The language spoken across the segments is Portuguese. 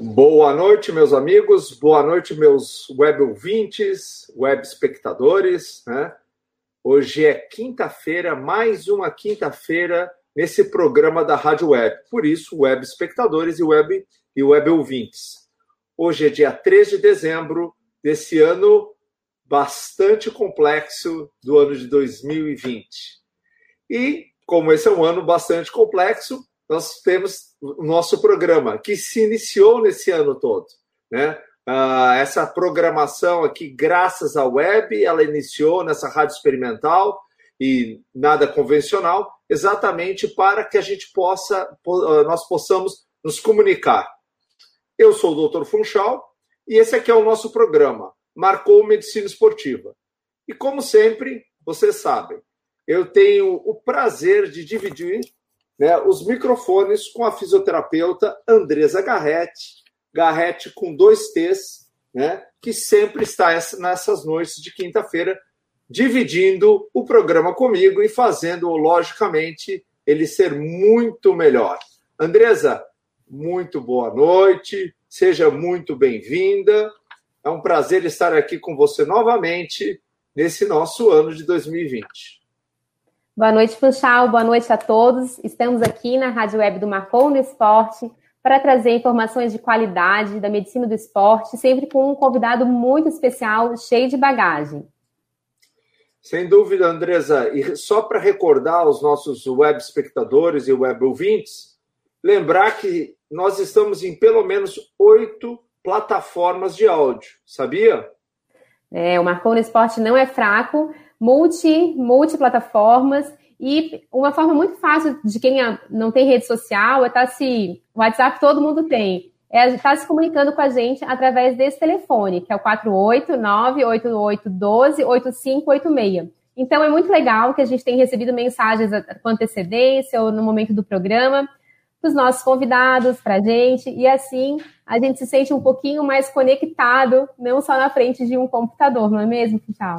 Boa noite, meus amigos, boa noite, meus web ouvintes, web espectadores. Né? Hoje é quinta-feira, mais uma quinta-feira nesse programa da Rádio Web. Por isso, web espectadores e web, e web ouvintes. Hoje é dia 3 de dezembro desse ano bastante complexo do ano de 2020. E, como esse é um ano bastante complexo, nós temos o nosso programa, que se iniciou nesse ano todo. Né? Uh, essa programação aqui, graças à web, ela iniciou nessa rádio experimental e nada convencional, exatamente para que a gente possa, ah, nós possamos nos comunicar. Eu sou o Dr. Funchal e esse aqui é o nosso programa, Marcou Medicina Esportiva. E como sempre, vocês sabem, eu tenho o prazer de dividir né, os microfones com a fisioterapeuta Andresa Garretti, Garretti com dois T's, né, que sempre está nessas noites de quinta-feira dividindo o programa comigo e fazendo, logicamente, ele ser muito melhor. Andresa, muito boa noite, seja muito bem-vinda. É um prazer estar aqui com você novamente nesse nosso ano de 2020. Boa noite, Funchal. Boa noite a todos. Estamos aqui na Rádio Web do Marcou no Esporte para trazer informações de qualidade da medicina do esporte, sempre com um convidado muito especial, cheio de bagagem. Sem dúvida, Andresa. E só para recordar aos nossos web espectadores e web ouvintes, lembrar que nós estamos em pelo menos oito plataformas de áudio, sabia? É, o Marcou no Esporte não é fraco multi, multiplataformas e uma forma muito fácil de quem não tem rede social é estar tá se. WhatsApp todo mundo tem. É estar tá se comunicando com a gente através desse telefone, que é o 489-8812-8586. Então é muito legal que a gente tem recebido mensagens com antecedência ou no momento do programa para os nossos convidados, para a gente, e assim a gente se sente um pouquinho mais conectado, não só na frente de um computador, não é mesmo, Tchau?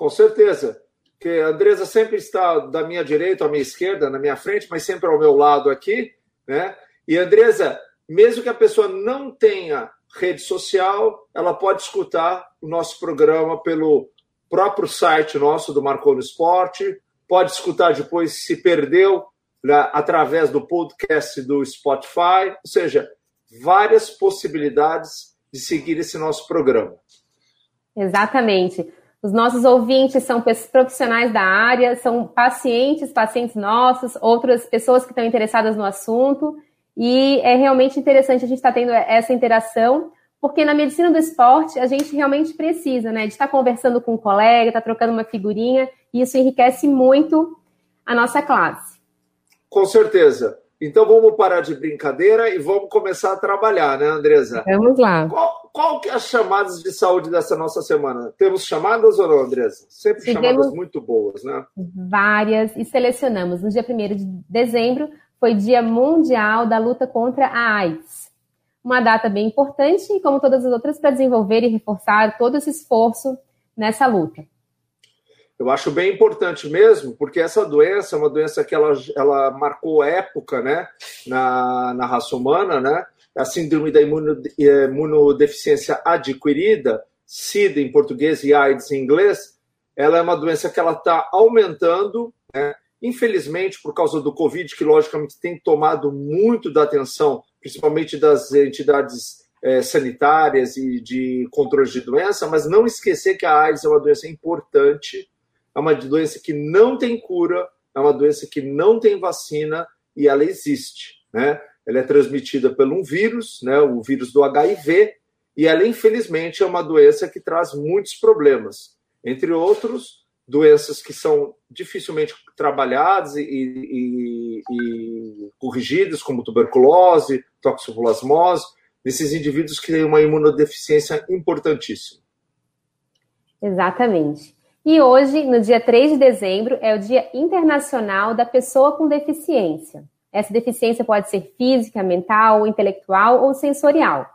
Com certeza. Que a Andresa sempre está da minha direita, à minha esquerda, na minha frente, mas sempre ao meu lado aqui, né? E Andresa, mesmo que a pessoa não tenha rede social, ela pode escutar o nosso programa pelo próprio site nosso do Marcou no Esporte, pode escutar depois se perdeu né, através do podcast do Spotify, ou seja, várias possibilidades de seguir esse nosso programa. Exatamente. Os nossos ouvintes são profissionais da área, são pacientes, pacientes nossos, outras pessoas que estão interessadas no assunto. E é realmente interessante a gente estar tá tendo essa interação, porque na medicina do esporte a gente realmente precisa, né? De estar conversando com um colega, estar trocando uma figurinha, e isso enriquece muito a nossa classe. Com certeza. Então vamos parar de brincadeira e vamos começar a trabalhar, né, Andresa? Vamos lá. Qual, qual que é as chamadas de saúde dessa nossa semana? Temos chamadas ou não, Andresa? Sempre Tivemos chamadas muito boas, né? Várias e selecionamos. No dia 1 de dezembro foi Dia Mundial da Luta contra a AIDS. Uma data bem importante, como todas as outras, para desenvolver e reforçar todo esse esforço nessa luta. Eu acho bem importante mesmo, porque essa doença é uma doença que ela, ela marcou época né, na, na raça humana, né? A síndrome da imunodeficiência adquirida, SIDA em português e AIDS em inglês, ela é uma doença que ela está aumentando, né? infelizmente por causa do Covid, que logicamente tem tomado muito da atenção, principalmente das entidades é, sanitárias e de controle de doença, mas não esquecer que a AIDS é uma doença importante é uma doença que não tem cura, é uma doença que não tem vacina e ela existe, né? Ela é transmitida por um vírus, né, o vírus do HIV, e ela infelizmente é uma doença que traz muitos problemas, entre outros doenças que são dificilmente trabalhadas e, e, e corrigidas, como tuberculose, toxoplasmose, nesses indivíduos que têm uma imunodeficiência importantíssima. Exatamente. E hoje, no dia 3 de dezembro, é o Dia Internacional da Pessoa com Deficiência. Essa deficiência pode ser física, mental, intelectual ou sensorial.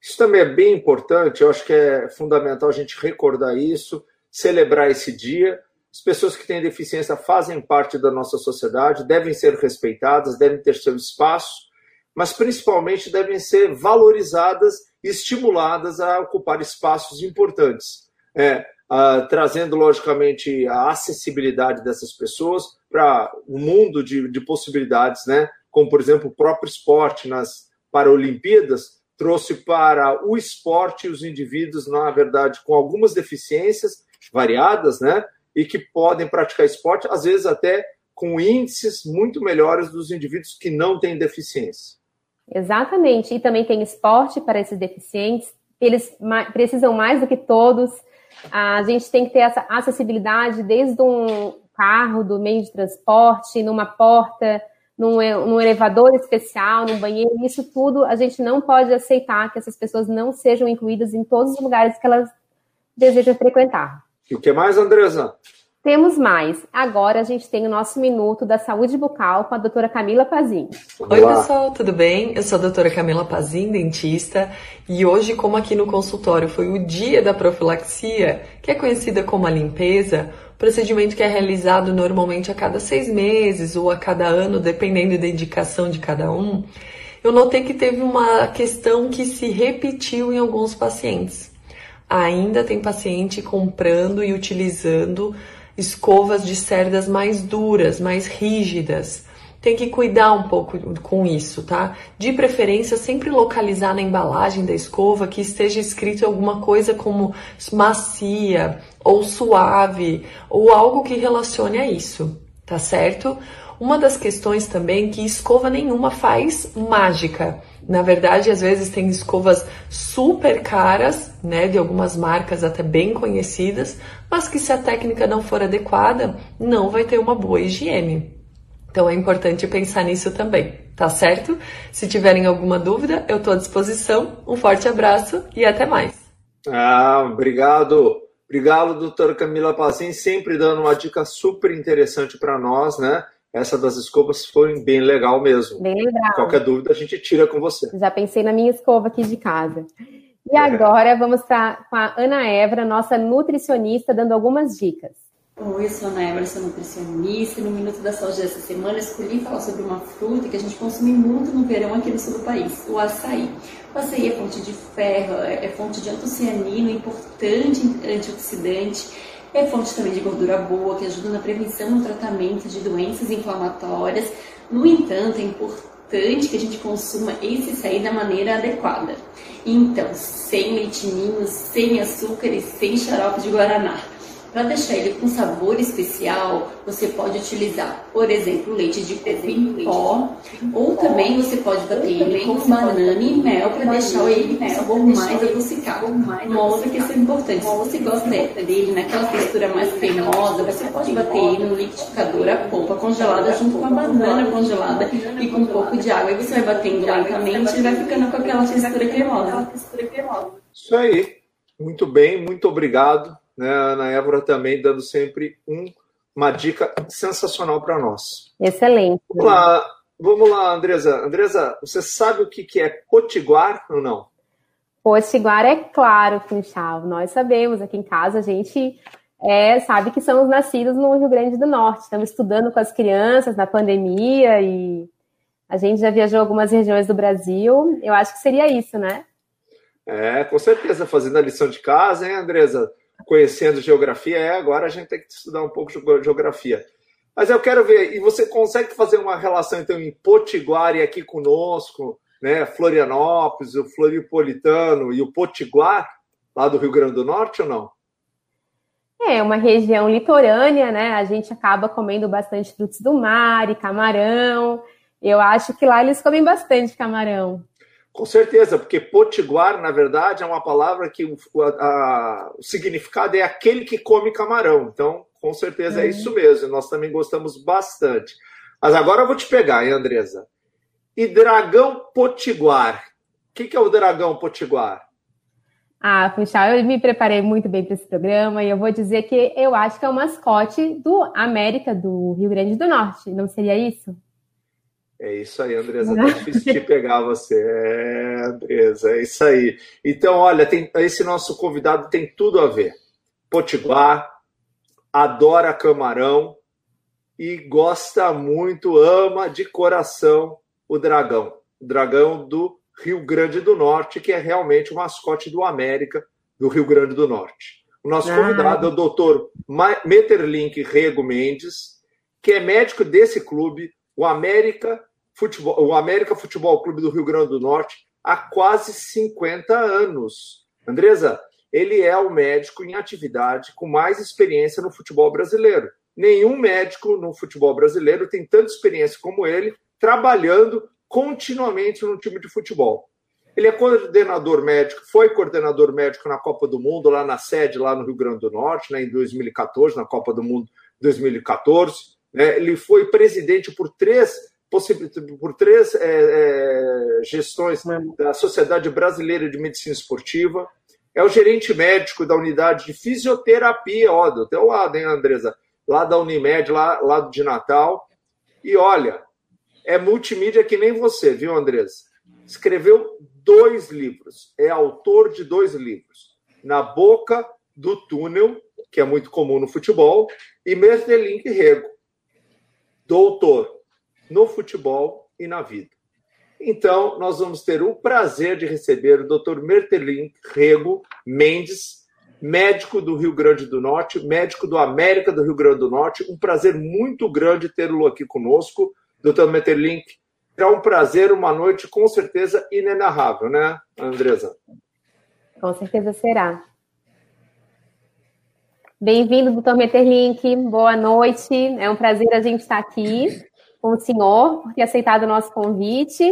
Isso também é bem importante, eu acho que é fundamental a gente recordar isso, celebrar esse dia. As pessoas que têm deficiência fazem parte da nossa sociedade, devem ser respeitadas, devem ter seu espaço, mas principalmente devem ser valorizadas e estimuladas a ocupar espaços importantes. É, uh, trazendo, logicamente, a acessibilidade dessas pessoas para um mundo de, de possibilidades, né? como, por exemplo, o próprio esporte nas Paralimpíadas trouxe para o esporte os indivíduos, na verdade, com algumas deficiências variadas, né? E que podem praticar esporte, às vezes até com índices muito melhores dos indivíduos que não têm deficiência. Exatamente. E também tem esporte para esses deficientes. Eles precisam mais do que todos. A gente tem que ter essa acessibilidade desde um carro, do meio de transporte, numa porta, num, num elevador especial, num banheiro, isso tudo a gente não pode aceitar que essas pessoas não sejam incluídas em todos os lugares que elas desejam frequentar. E o que mais, Andresa? Temos mais. Agora a gente tem o nosso minuto da saúde bucal com a doutora Camila Pazin. Oi, pessoal, tudo bem? Eu sou a doutora Camila Pazin, dentista, e hoje, como aqui no consultório foi o dia da profilaxia, que é conhecida como a limpeza, procedimento que é realizado normalmente a cada seis meses ou a cada ano, dependendo da indicação de cada um, eu notei que teve uma questão que se repetiu em alguns pacientes. Ainda tem paciente comprando e utilizando escovas de cerdas mais duras, mais rígidas. Tem que cuidar um pouco com isso, tá? De preferência, sempre localizar na embalagem da escova que esteja escrito alguma coisa como macia, ou suave, ou algo que relacione a isso, tá certo? Uma das questões também que escova nenhuma faz mágica. Na verdade, às vezes tem escovas super caras, né, de algumas marcas até bem conhecidas, mas que se a técnica não for adequada, não vai ter uma boa higiene. Então é importante pensar nisso também, tá certo? Se tiverem alguma dúvida, eu estou à disposição. Um forte abraço e até mais. Ah, obrigado. Obrigado, doutora Camila Pazin, sempre dando uma dica super interessante para nós, né? Essa das escovas foi bem legal mesmo. Bem legal. Qualquer dúvida a gente tira com você. Já pensei na minha escova aqui de casa. E é. agora vamos com a Ana Evra, nossa nutricionista, dando algumas dicas. Oi, eu sou a Ana Ebra, sou nutricionista. No Minuto da Saúde dessa semana, escolhi falar sobre uma fruta que a gente consome muito no verão aqui no sul do país, o açaí. O açaí é fonte de ferro, é, é fonte de antocianino, importante antioxidante, é fonte também de gordura boa, que ajuda na prevenção e tratamento de doenças inflamatórias. No entanto, é importante que a gente consuma esse açaí da maneira adequada. Então, sem leitinho, sem açúcar e sem xarope de guaraná. Para deixar ele com sabor especial, você pode utilizar, por exemplo, leite de coco em pó, ou também você pode bater ele com banana e mel para deixar ele com sabor mais adocicado. Uma outra questão importante, se você gosta dele naquela textura mais cremosa, você pode bater ele no liquidificador a polpa congelada junto com a banana congelada e com um pouco de água. E você vai batendo lentamente e vai ficando com aquela textura cremosa. Isso aí. Muito bem, muito obrigado né, a Ana Évora também dando sempre um, uma dica sensacional para nós. Excelente. Vamos lá, vamos lá, Andresa. Andresa, você sabe o que, que é potiguar ou não? Potiguar é claro, Funchal. Nós sabemos, aqui em casa a gente é, sabe que somos nascidos no Rio Grande do Norte. Estamos estudando com as crianças na pandemia e a gente já viajou algumas regiões do Brasil. Eu acho que seria isso, né? É, com certeza, fazendo a lição de casa, hein, Andresa? Conhecendo geografia, é, agora a gente tem que estudar um pouco de geografia. Mas eu quero ver, e você consegue fazer uma relação então em Potiguar e aqui conosco, né, Florianópolis, o Floripolitano e o Potiguar, lá do Rio Grande do Norte ou não? É uma região litorânea, né? A gente acaba comendo bastante frutos do mar e camarão. Eu acho que lá eles comem bastante camarão. Com certeza, porque potiguar, na verdade, é uma palavra que o, a, o significado é aquele que come camarão. Então, com certeza é, é isso mesmo. Nós também gostamos bastante. Mas agora eu vou te pegar, hein, Andresa? E dragão potiguar. O que, que é o dragão potiguar? Ah, Funchal, eu me preparei muito bem para esse programa e eu vou dizer que eu acho que é o mascote do América do Rio Grande do Norte. Não seria isso? É isso aí, Andresa. Tá difícil de pegar você. É, Andresa, é isso aí. Então, olha, tem, esse nosso convidado tem tudo a ver. Potiguar, adora camarão e gosta muito, ama de coração o dragão. dragão do Rio Grande do Norte, que é realmente o mascote do América do Rio Grande do Norte. O nosso ah. convidado é o doutor Meterlink Rego Mendes, que é médico desse clube, o América Futebol, o América Futebol Clube do Rio Grande do Norte, há quase 50 anos. Andresa, ele é o médico em atividade com mais experiência no futebol brasileiro. Nenhum médico no futebol brasileiro tem tanta experiência como ele, trabalhando continuamente no time de futebol. Ele é coordenador médico, foi coordenador médico na Copa do Mundo, lá na sede, lá no Rio Grande do Norte, né, em 2014, na Copa do Mundo 2014. Né, ele foi presidente por três, por três é, é, gestões da Sociedade Brasileira de Medicina Esportiva. É o gerente médico da unidade de fisioterapia, ó, do teu lado, hein, Andresa? Lá da Unimed, lá, lá de Natal. E olha, é multimídia que nem você, viu, Andresa? Escreveu dois livros, é autor de dois livros. Na Boca do Túnel, que é muito comum no futebol, e Mertelink Rego, doutor no futebol e na vida. Então, nós vamos ter o prazer de receber o Dr. Mertelink Rego Mendes, médico do Rio Grande do Norte, médico do América do Rio Grande do Norte. Um prazer muito grande tê-lo aqui conosco, Dr. Mertelink. É um prazer, uma noite com certeza inenarrável, né, Andresa? Com certeza será. Bem-vindo, doutor Meterlink. Boa noite. É um prazer a gente estar aqui com o senhor por ter aceitado o nosso convite.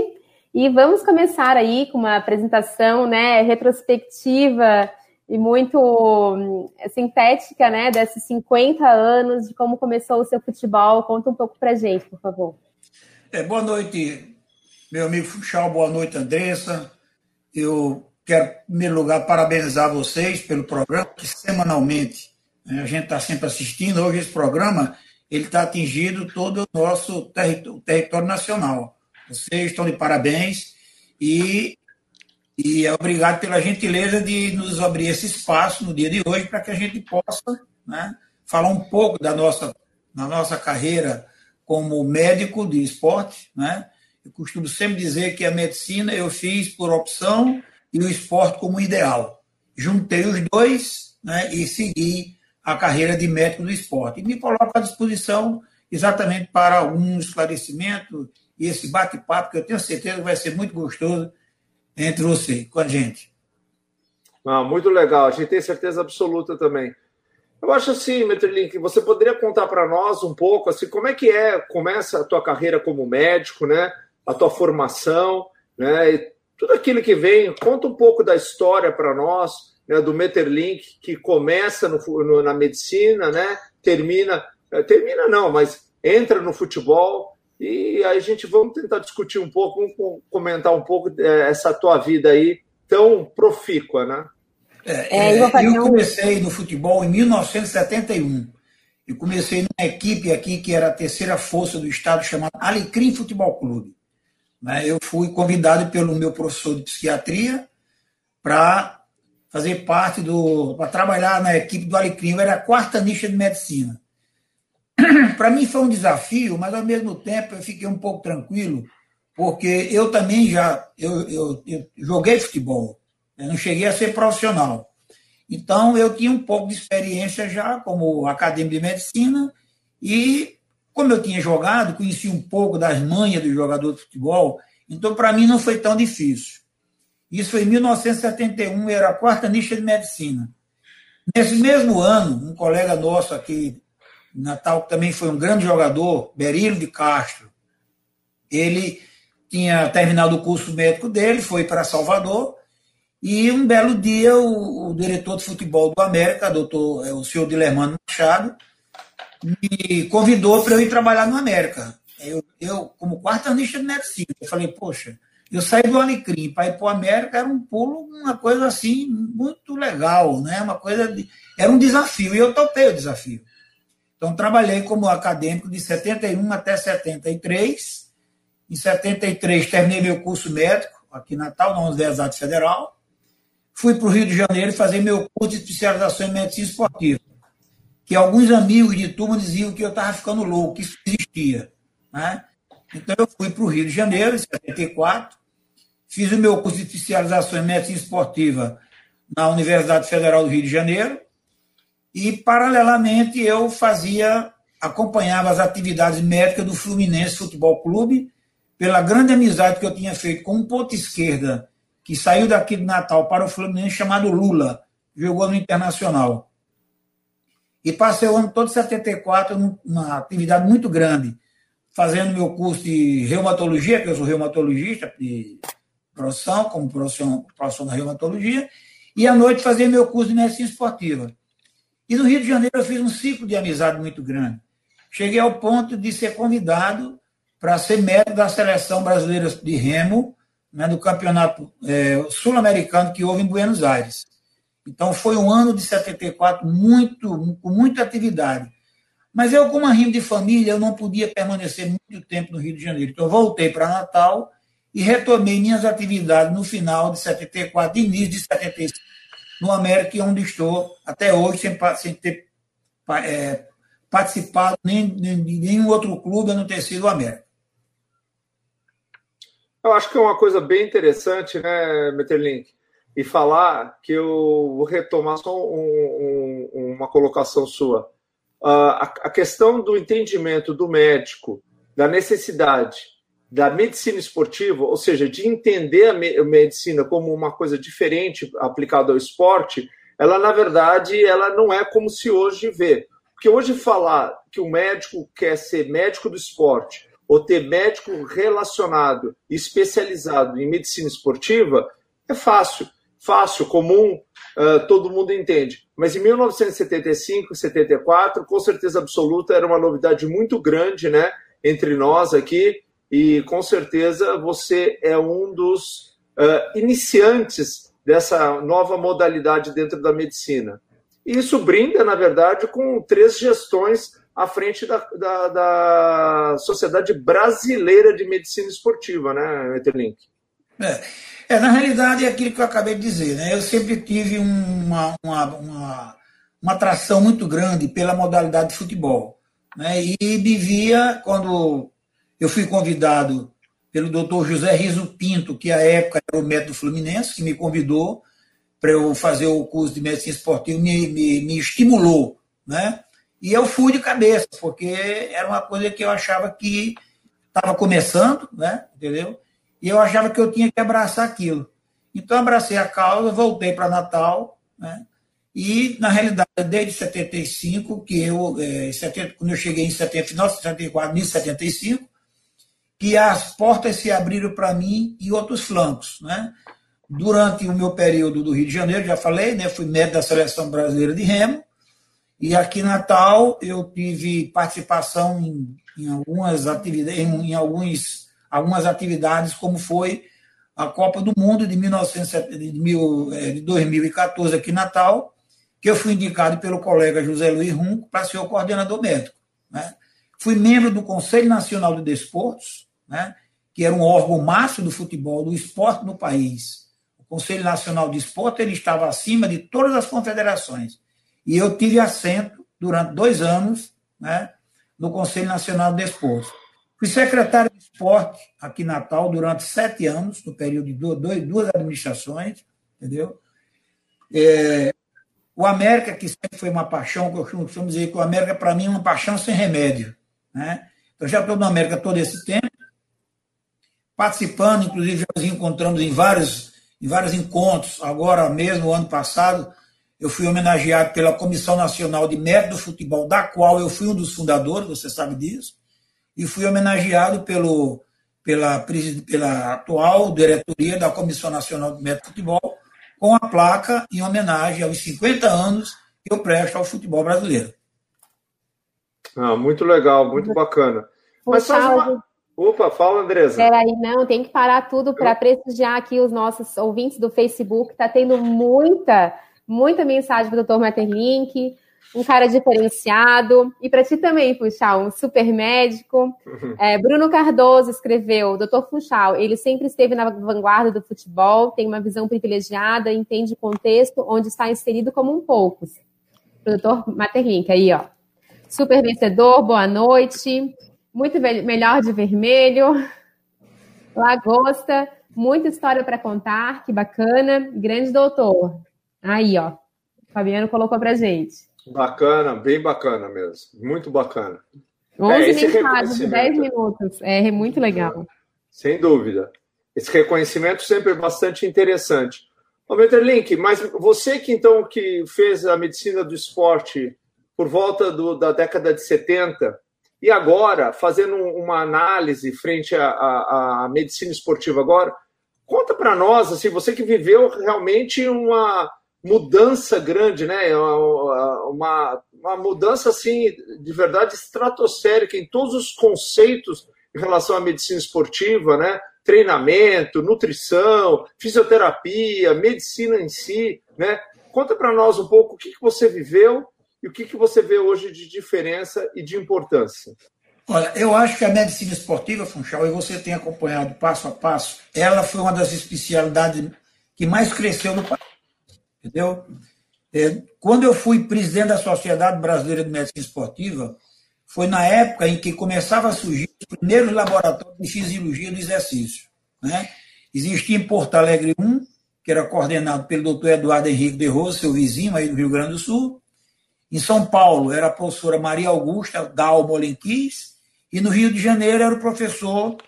E vamos começar aí com uma apresentação né, retrospectiva e muito hum, sintética né, desses 50 anos, de como começou o seu futebol. Conta um pouco para gente, por favor. É, boa noite, meu amigo Fuxal, boa noite, Andressa. Eu quero, em primeiro lugar, parabenizar vocês pelo programa, que semanalmente né, a gente está sempre assistindo. Hoje esse programa ele está atingindo todo o nosso território, território nacional. Vocês estão de parabéns e, e é obrigado pela gentileza de nos abrir esse espaço no dia de hoje para que a gente possa né, falar um pouco da nossa, da nossa carreira como médico de esporte, né? Eu costumo sempre dizer que a medicina eu fiz por opção e o esporte como ideal. Juntei os dois né, e segui a carreira de médico do esporte. E me coloco à disposição exatamente para um esclarecimento e esse bate-papo que eu tenho certeza que vai ser muito gostoso entre você, com a gente. Ah, muito legal, a gente tem certeza absoluta também. Eu acho assim, Metrolink, você poderia contar para nós um pouco assim, como é que é, começa a tua carreira como médico, né? A tua formação, né? E tudo aquilo que vem, conta um pouco da história para nós, né, do Meterlink, que começa no, no, na medicina, né? Termina, eh, termina não, mas entra no futebol e aí a gente vamos tentar discutir um pouco, vamos comentar um pouco eh, essa tua vida aí tão profícua, né? É, é, eu comecei no futebol em 1971. Eu comecei numa equipe aqui que era a terceira força do estado, chamada Alecrim Futebol Clube. Né, eu fui convidado pelo meu professor de psiquiatria para fazer parte do. para trabalhar na equipe do Alecrim. Eu era a quarta nicha de medicina. para mim foi um desafio, mas ao mesmo tempo eu fiquei um pouco tranquilo, porque eu também já eu, eu, eu joguei futebol. Eu não cheguei a ser profissional. Então, eu tinha um pouco de experiência já como acadêmico de medicina e, como eu tinha jogado, conhecia um pouco das manhas do jogador de futebol, então, para mim, não foi tão difícil. Isso foi em 1971, era a quarta nicha de medicina. Nesse mesmo ano, um colega nosso aqui Natal, que também foi um grande jogador, Berílio de Castro, ele tinha terminado o curso médico dele, foi para Salvador e um belo dia, o, o diretor de futebol do América, doutor, é, o senhor Dilermano Machado, me convidou para eu ir trabalhar no América. Eu, eu como quartanista de medicina, eu falei, poxa, eu saí do Alecrim para ir para o América era um pulo, uma coisa assim, muito legal, né? Uma coisa de, era um desafio, e eu topei o desafio. Então, trabalhei como acadêmico de 71 até 73. Em 73, terminei meu curso médico aqui em Natal, na Universidade Federal fui para o Rio de Janeiro fazer meu curso de especialização em medicina esportiva. Que alguns amigos de turma diziam que eu estava ficando louco, que isso existia. Né? Então eu fui para o Rio de Janeiro, em 74, fiz o meu curso de especialização em medicina esportiva na Universidade Federal do Rio de Janeiro, e, paralelamente, eu fazia, acompanhava as atividades médicas do Fluminense Futebol Clube, pela grande amizade que eu tinha feito com um ponto esquerda que saiu daqui de Natal para o Fluminense, chamado Lula, jogou no Internacional. E passei o ano todo 74 numa atividade muito grande, fazendo meu curso de reumatologia, que eu sou reumatologista de profissão, como profissão, profissão da reumatologia, e à noite fazia meu curso de medicina esportiva. E no Rio de Janeiro eu fiz um ciclo de amizade muito grande. Cheguei ao ponto de ser convidado para ser médico da seleção brasileira de remo, né, do campeonato é, sul-americano que houve em Buenos Aires. Então foi um ano de 74 muito, com muita atividade. Mas eu, como rimo de família, eu não podia permanecer muito tempo no Rio de Janeiro. Então voltei para Natal e retomei minhas atividades no final de 74 início de 75 no América, onde estou até hoje, sem, sem ter é, participado nem de nenhum outro clube a não ter sido o América. Eu acho que é uma coisa bem interessante, né, Meterlink? E falar que eu vou retomar só um, um, uma colocação sua. Uh, a, a questão do entendimento do médico, da necessidade da medicina esportiva, ou seja, de entender a medicina como uma coisa diferente aplicada ao esporte, ela na verdade ela não é como se hoje vê. Porque hoje falar que o médico quer ser médico do esporte ou ter médico relacionado, especializado em medicina esportiva, é fácil, fácil, comum, uh, todo mundo entende. Mas em 1975, 74, com certeza absoluta, era uma novidade muito grande, né, entre nós aqui e com certeza você é um dos uh, iniciantes dessa nova modalidade dentro da medicina. E isso brinda, na verdade, com três gestões à frente da, da, da Sociedade Brasileira de Medicina Esportiva, né, Eterlink? É. é, na realidade é aquilo que eu acabei de dizer, né? Eu sempre tive uma, uma, uma, uma atração muito grande pela modalidade de futebol. Né? E me via, quando eu fui convidado pelo doutor José Riso Pinto, que à época era o médico fluminense, que me convidou para eu fazer o curso de medicina esportiva, me, me, me estimulou, né? E eu fui de cabeça, porque era uma coisa que eu achava que estava começando, né? Entendeu? E eu achava que eu tinha que abraçar aquilo. Então, abracei a causa, voltei para Natal, né? E, na realidade, desde 75, que eu, é, 70, quando eu cheguei em 70, final de 74, início de 75, que as portas se abriram para mim e outros flancos. Né? Durante o meu período do Rio de Janeiro, já falei, né, fui médico da Seleção Brasileira de Remo, e aqui em Natal eu tive participação em, em algumas atividades, em, em alguns, algumas atividades, como foi a Copa do Mundo de, 1970, de, mil, é, de 2014 aqui em Natal, que eu fui indicado pelo colega José Luiz Runco para ser o coordenador médico. Né? Fui membro do Conselho Nacional de Desportos, né, que era um órgão máximo do futebol, do esporte no país. O Conselho Nacional de Esporte ele estava acima de todas as confederações. E eu tive assento durante dois anos né, no Conselho Nacional de Esporte. Fui secretário esporte aqui em Natal durante sete anos, no período de dois, duas administrações, entendeu? É, o América, que sempre foi uma paixão, que eu costumo dizer que o América, para mim, é uma paixão sem remédio. Né? Eu já estou no América todo esse tempo, participando, inclusive já nos encontramos em vários, em vários encontros. Agora mesmo, ano passado, eu fui homenageado pela Comissão Nacional de Mérito do Futebol, da qual eu fui um dos fundadores, você sabe disso, e fui homenageado pelo, pela, pela atual diretoria da Comissão Nacional de Mérito do Futebol, com a placa em homenagem aos 50 anos que eu presto ao futebol brasileiro. Ah, muito legal, muito bacana. Mas só uma, Opa, fala, Andresa. Peraí, não, tem que parar tudo para prestigiar aqui os nossos ouvintes do Facebook. Está tendo muita, muita mensagem para o Dr. Metterlink, um cara diferenciado. E para ti também, Funchal, um super médico. Uhum. É, Bruno Cardoso escreveu: Dr. Funchal, ele sempre esteve na vanguarda do futebol, tem uma visão privilegiada, entende o contexto onde está inserido como um poucos. Dr. Metterlink, aí, ó. Super vencedor, boa noite. muito melhor de vermelho, lagosta, muita história para contar, que bacana, grande doutor. Aí, ó, o Fabiano colocou para gente. Bacana, bem bacana mesmo, muito bacana. 11 é, mensagens, 10 minutos, é muito legal. Sem dúvida. Esse reconhecimento sempre é bastante interessante. Ô, Meterlink, mas você que então que fez a medicina do esporte por volta do, da década de 70 e agora fazendo uma análise frente à medicina esportiva agora, conta para nós, assim, você que viveu realmente uma mudança grande, né? Uma, uma mudança assim de verdade estratosférica em todos os conceitos em relação à medicina esportiva, né? treinamento, nutrição, fisioterapia, medicina em si, né? Conta para nós um pouco o que, que você viveu e o que, que você vê hoje de diferença e de importância. Olha, eu acho que a medicina esportiva, Funchal, e você tem acompanhado passo a passo, ela foi uma das especialidades que mais cresceu no país. Entendeu? É, quando eu fui presidente da Sociedade Brasileira de Medicina Esportiva, foi na época em que começava a surgir os primeiros laboratórios de fisiologia do exercício. Né? Existia em Porto Alegre um, que era coordenado pelo doutor Eduardo Henrique de Rosa, seu vizinho aí do Rio Grande do Sul. Em São Paulo era a professora Maria Augusta Gal Molenquis, e no Rio de Janeiro era o professor,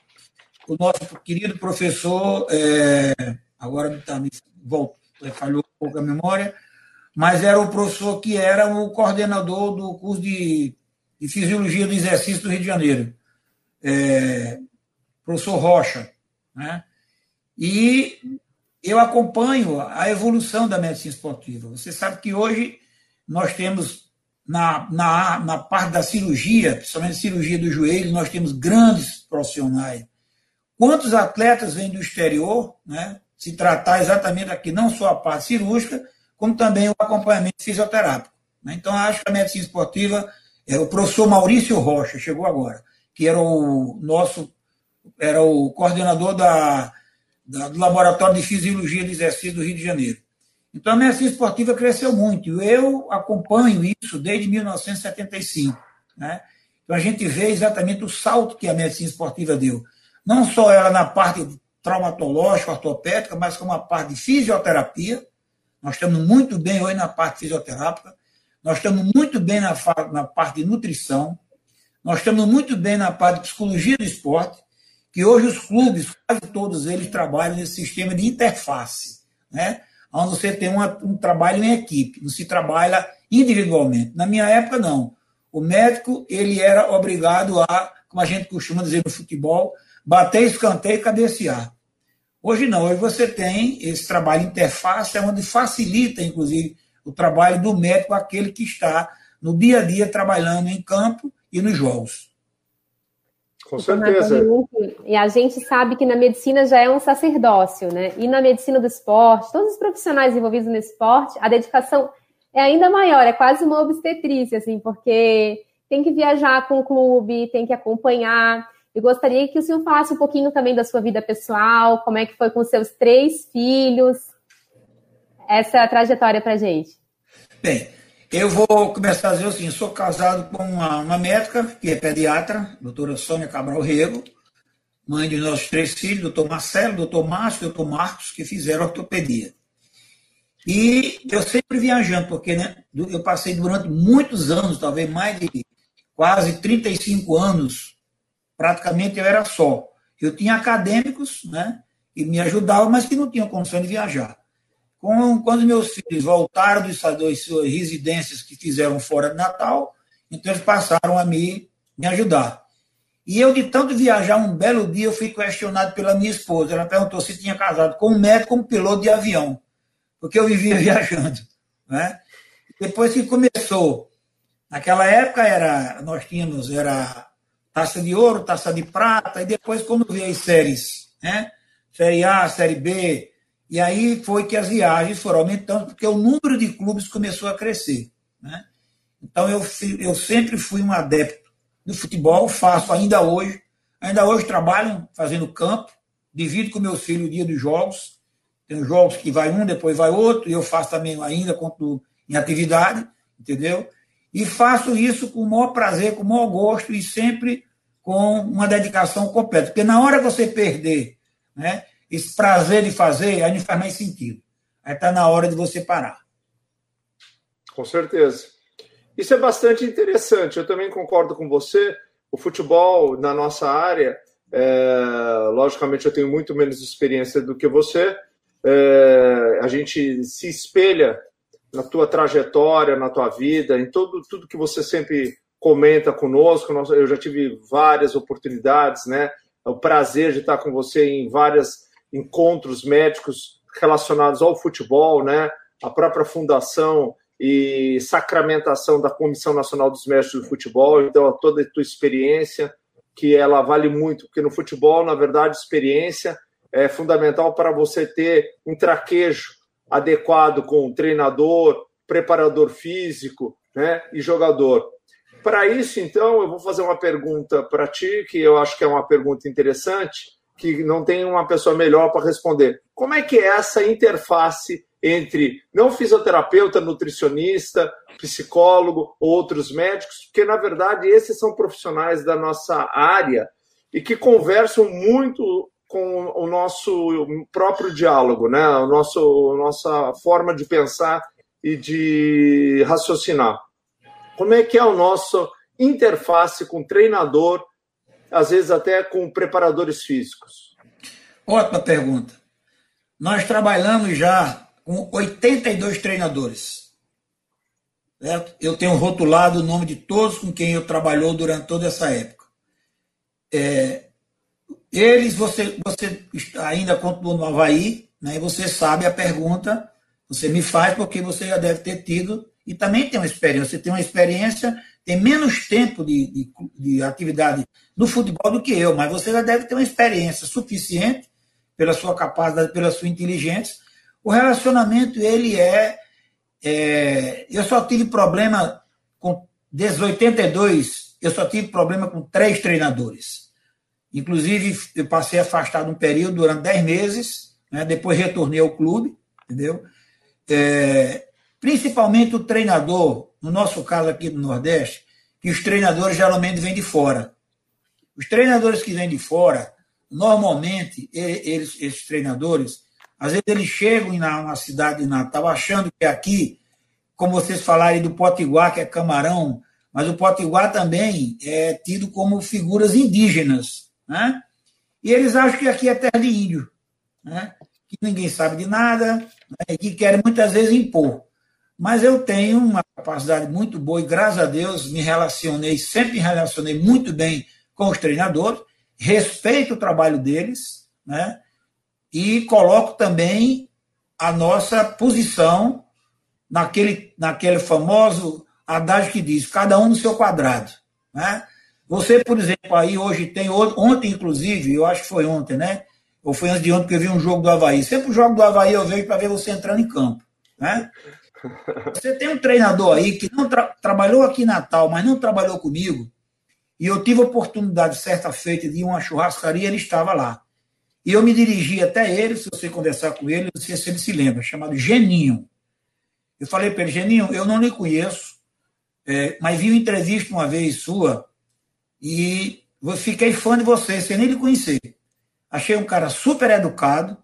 o nosso querido professor, é, agora tá, me voltou, falhou um pouco a memória, mas era o professor que era o coordenador do curso de de Fisiologia do Exercício do Rio de Janeiro, é, professor Rocha. Né? E eu acompanho a evolução da medicina esportiva. Você sabe que hoje nós temos, na, na, na parte da cirurgia, principalmente cirurgia do joelho, nós temos grandes profissionais. Quantos atletas vêm do exterior, né, se tratar exatamente aqui, não só a parte cirúrgica, como também o acompanhamento fisioterápico. Né? Então, acho que a medicina esportiva é o professor Maurício Rocha, chegou agora, que era o nosso, era o coordenador da, da, do Laboratório de Fisiologia do Exercício do Rio de Janeiro. Então a medicina esportiva cresceu muito. Eu acompanho isso desde 1975. Né? Então a gente vê exatamente o salto que a medicina esportiva deu. Não só ela na parte traumatológica, ortopédica, mas como a parte de fisioterapia. Nós estamos muito bem hoje na parte fisioterápica. Nós estamos muito bem na, na parte de nutrição, nós estamos muito bem na parte de psicologia do esporte, que hoje os clubes, quase todos eles, trabalham nesse sistema de interface, né? onde você tem uma, um trabalho em equipe, não se trabalha individualmente. Na minha época, não. O médico ele era obrigado a, como a gente costuma dizer no futebol, bater escanteio e cabecear. Hoje não, hoje você tem esse trabalho interface, é onde facilita, inclusive, o trabalho do médico, aquele que está no dia a dia trabalhando em campo e nos jogos. Com certeza. E a gente sabe que na medicina já é um sacerdócio, né? E na medicina do esporte, todos os profissionais envolvidos no esporte, a dedicação é ainda maior, é quase uma obstetrícia, assim, porque tem que viajar com o clube, tem que acompanhar. Eu gostaria que o senhor falasse um pouquinho também da sua vida pessoal, como é que foi com seus três filhos, essa é trajetória para gente. Bem, eu vou começar a dizer assim, sou casado com uma, uma médica, que é pediatra, doutora Sônia Cabral Rego, mãe de nossos três filhos, doutor Marcelo, doutor Márcio, doutor Marcos, que fizeram ortopedia. E eu sempre viajando, porque né, eu passei durante muitos anos, talvez mais de quase 35 anos, praticamente eu era só. Eu tinha acadêmicos, né, que me ajudavam, mas que não tinham condição de viajar. Com, quando meus filhos voltaram das suas residências que fizeram fora de Natal, então eles passaram a me, me ajudar. E eu, de tanto viajar, um belo dia eu fui questionado pela minha esposa. Ela perguntou se tinha casado com um médico ou um piloto de avião, porque eu vivia viajando. Né? Depois que começou, naquela época era, nós tínhamos era taça de ouro, taça de prata, e depois quando veio as séries, né? série A, série B, e aí foi que as viagens foram aumentando, porque o número de clubes começou a crescer. Né? Então eu, eu sempre fui um adepto do futebol, faço ainda hoje. Ainda hoje trabalho fazendo campo, divido com meus filhos o dia dos jogos. Tem jogos que vai um, depois vai outro, e eu faço também ainda quanto em atividade, entendeu? E faço isso com o maior prazer, com o maior gosto e sempre com uma dedicação completa. Porque na hora você perder né, esse prazer de fazer, aí não faz mais sentido. Aí está na hora de você parar. Com certeza. Isso é bastante interessante. Eu também concordo com você. O futebol na nossa área, é, logicamente, eu tenho muito menos experiência do que você. É, a gente se espelha na tua trajetória, na tua vida, em todo, tudo que você sempre comenta conosco. Eu já tive várias oportunidades, né? O prazer de estar com você em vários encontros médicos relacionados ao futebol, né? A própria fundação e sacramentação da Comissão Nacional dos Mestres do Futebol. Então, toda a tua experiência, que ela vale muito, porque no futebol, na verdade, experiência é fundamental para você ter um traquejo adequado com treinador, preparador físico né, e jogador. Para isso, então, eu vou fazer uma pergunta para ti, que eu acho que é uma pergunta interessante, que não tem uma pessoa melhor para responder. Como é que é essa interface entre não fisioterapeuta, nutricionista, psicólogo, outros médicos, porque na verdade esses são profissionais da nossa área e que conversam muito com o nosso próprio diálogo, né? O nosso nossa forma de pensar e de raciocinar. Como é que é o nosso interface com treinador, às vezes até com preparadores físicos? Ótima pergunta. Nós trabalhamos já com 82 treinadores. Certo? Eu tenho rotulado o nome de todos com quem eu trabalhou durante toda essa época. É, eles, você, você ainda continua no Havaí, né, você sabe a pergunta, você me faz porque você já deve ter tido, e também tem uma experiência. Você tem uma experiência, tem menos tempo de, de, de atividade no futebol do que eu, mas você já deve ter uma experiência suficiente pela sua capacidade, pela sua inteligência, o relacionamento, ele é, é. eu só tive problema com. Desde 82, eu só tive problema com três treinadores. Inclusive, eu passei afastado um período durante 10 meses, né, depois retornei ao clube, entendeu? É, principalmente o treinador, no nosso caso aqui do Nordeste, que os treinadores geralmente vêm de fora. Os treinadores que vêm de fora, normalmente, eles, esses treinadores, às vezes eles chegam na uma cidade de Natal achando que aqui, como vocês falaram do Potiguar, que é camarão, mas o Potiguar também é tido como figuras indígenas. Né? E eles acham que aqui é terra de índio, né? que ninguém sabe de nada, né? e que querem muitas vezes impor. Mas eu tenho uma capacidade muito boa e, graças a Deus, me relacionei, sempre me relacionei muito bem com os treinadores, respeito o trabalho deles, né? e coloco também a nossa posição naquele, naquele famoso adágio que diz cada um no seu quadrado. Né? Você, por exemplo, aí hoje tem, ontem inclusive, eu acho que foi ontem, né? Ou foi antes de ontem que eu vi um jogo do Havaí. Sempre o jogo do Havaí eu vejo para ver você entrando em campo. Né? Você tem um treinador aí que não tra trabalhou aqui em Natal, mas não trabalhou comigo. E eu tive a oportunidade, certa feita, de ir uma churrascaria, ele estava lá. E eu me dirigi até ele, se você conversar com ele, não sei se ele se lembra, chamado Geninho. Eu falei para ele, Geninho, eu não lhe conheço, é, mas vi uma entrevista uma vez sua e fiquei fã de você, sem nem lhe conhecer. Achei um cara super educado,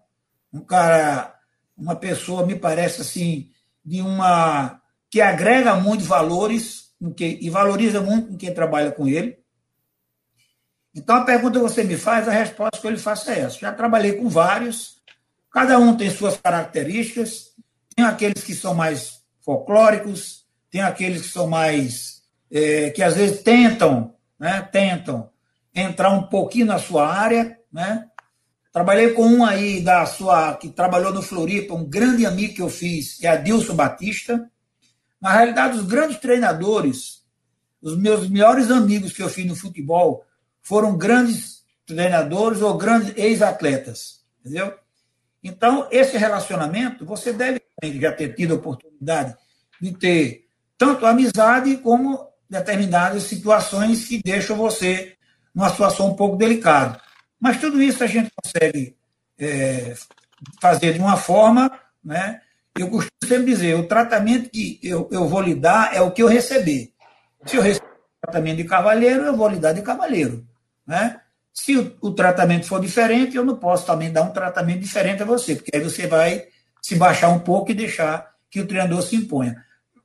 um cara, uma pessoa, me parece assim, de uma. que agrega muito valores que, e valoriza muito quem trabalha com ele. Então, a pergunta que você me faz, a resposta que eu lhe faço é essa. Já trabalhei com vários, cada um tem suas características, tem aqueles que são mais folclóricos, tem aqueles que são mais. É, que às vezes tentam, né, tentam entrar um pouquinho na sua área, né? Trabalhei com um aí da sua que trabalhou no Floripa, um grande amigo que eu fiz, é Adilson Batista. Na realidade, os grandes treinadores, os meus melhores amigos que eu fiz no futebol, foram grandes treinadores ou grandes ex-atletas, entendeu? Então, esse relacionamento, você deve já ter tido a oportunidade de ter tanto amizade como determinadas situações que deixam você numa situação um pouco delicada. Mas tudo isso a gente consegue é, fazer de uma forma, né? Eu costumo sempre dizer, o tratamento que eu, eu vou lhe dar é o que eu receber. Se eu receber tratamento de cavalheiro, eu vou lhe dar de cavalheiro. Né? Se o, o, tratamento for diferente, eu não posso também dar um tratamento diferente a você, porque aí você vai se baixar um pouco e deixar que o treinador se imponha.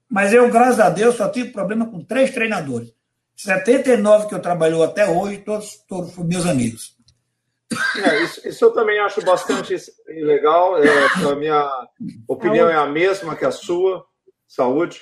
Mas eu, graças a Deus, só tive problema com três treinadores. 79 que eu trabalhou até hoje, todos, todos foram meus amigos. É, isso, isso, eu também acho bastante legal. É, a minha opinião é a mesma que a sua. Saúde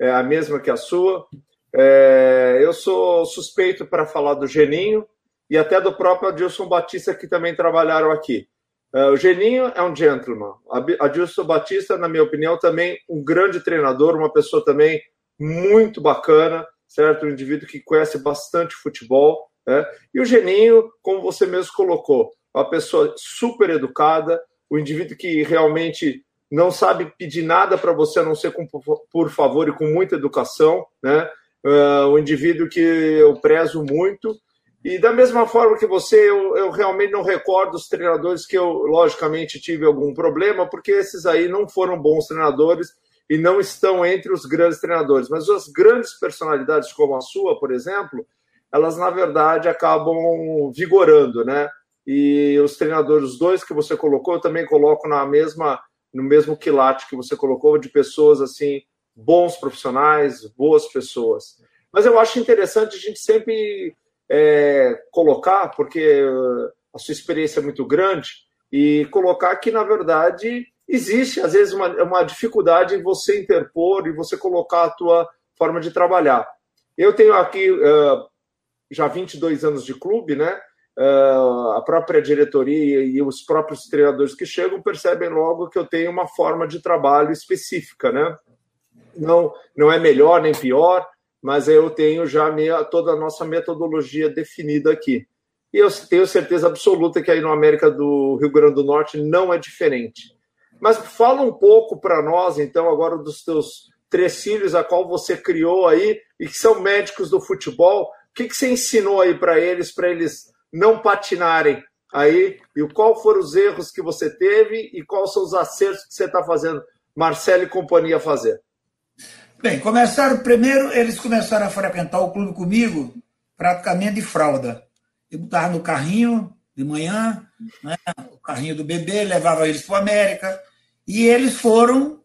é a mesma que a sua. É, eu sou suspeito para falar do Geninho e até do próprio Adilson Batista, que também trabalharam aqui. É, o Geninho é um gentleman. Adilson Batista, na minha opinião, também um grande treinador, uma pessoa também muito bacana, certo? Um indivíduo que conhece bastante futebol. Né? E o Geninho, como você mesmo colocou, uma pessoa super educada, o um indivíduo que realmente não sabe pedir nada para você a não ser com, por favor e com muita educação, né? Uh, um indivíduo que eu prezo muito. E da mesma forma que você, eu, eu, realmente não recordo os treinadores que eu, logicamente, tive algum problema, porque esses aí não foram bons treinadores e não estão entre os grandes treinadores. Mas as grandes personalidades, como a sua, por exemplo, elas, na verdade, acabam vigorando, né? E os treinadores, os dois que você colocou, eu também coloco na mesma, no mesmo quilate que você colocou, de pessoas assim bons profissionais, boas pessoas. Mas eu acho interessante a gente sempre é, colocar, porque a sua experiência é muito grande, e colocar que, na verdade, existe, às vezes, uma, uma dificuldade em você interpor e você colocar a tua forma de trabalhar. Eu tenho aqui uh, já 22 anos de clube, né? Uh, a própria diretoria e os próprios treinadores que chegam percebem logo que eu tenho uma forma de trabalho específica, né? não, não é melhor nem pior, mas eu tenho já minha, toda a nossa metodologia definida aqui. E eu tenho certeza absoluta que aí no América do Rio Grande do Norte não é diferente. Mas fala um pouco para nós, então, agora dos teus três filhos, a qual você criou aí, e que são médicos do futebol. O que, que você ensinou aí para eles, para eles não patinarem aí? E qual foram os erros que você teve e quais são os acertos que você está fazendo, Marcelo e companhia, fazer? Bem, começaram primeiro, eles começaram a frequentar o clube comigo praticamente de fralda. Eu botava no carrinho de manhã, né, o carrinho do bebê, levava eles para América, e eles foram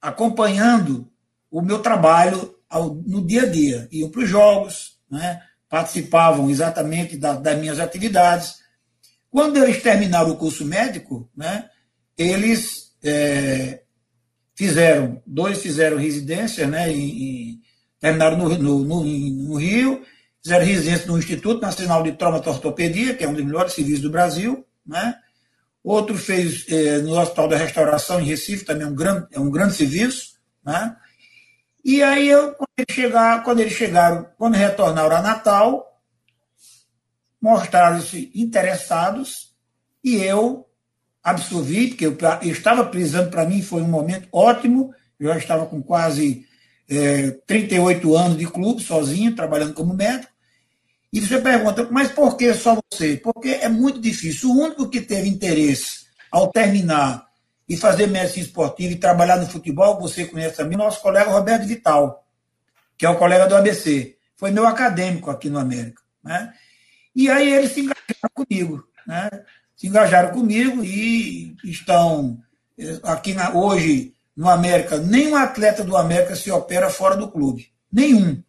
acompanhando o meu trabalho ao, no dia a dia. Iam para os jogos, né, participavam exatamente da, das minhas atividades. Quando eles terminaram o curso médico, né, eles é, fizeram, dois fizeram residência, né, e, e terminaram no, no, no, no, Rio, fizeram residência no Instituto Nacional de Traumatortopedia, que é um dos melhores serviços do Brasil, né, outro fez eh, no Hospital da Restauração em Recife, também é um grande, é um grande serviço, né, e aí eu, quando eles, chegaram, quando eles chegaram, quando retornaram a Natal, mostraram-se interessados e eu absorvi, porque eu, eu estava precisando, para mim foi um momento ótimo, eu já estava com quase é, 38 anos de clube, sozinho, trabalhando como médico. E você pergunta, mas por que só você? Porque é muito difícil. O único que teve interesse ao terminar e fazer medicina esportiva e trabalhar no futebol, você conhece também, nosso colega Roberto Vital, que é o colega do ABC. Foi meu acadêmico aqui no América. Né? E aí eles se engajaram comigo. Né? se engajaram comigo e estão eh, aqui na, hoje no América. Nenhum atleta do América se opera fora do clube. Nenhum.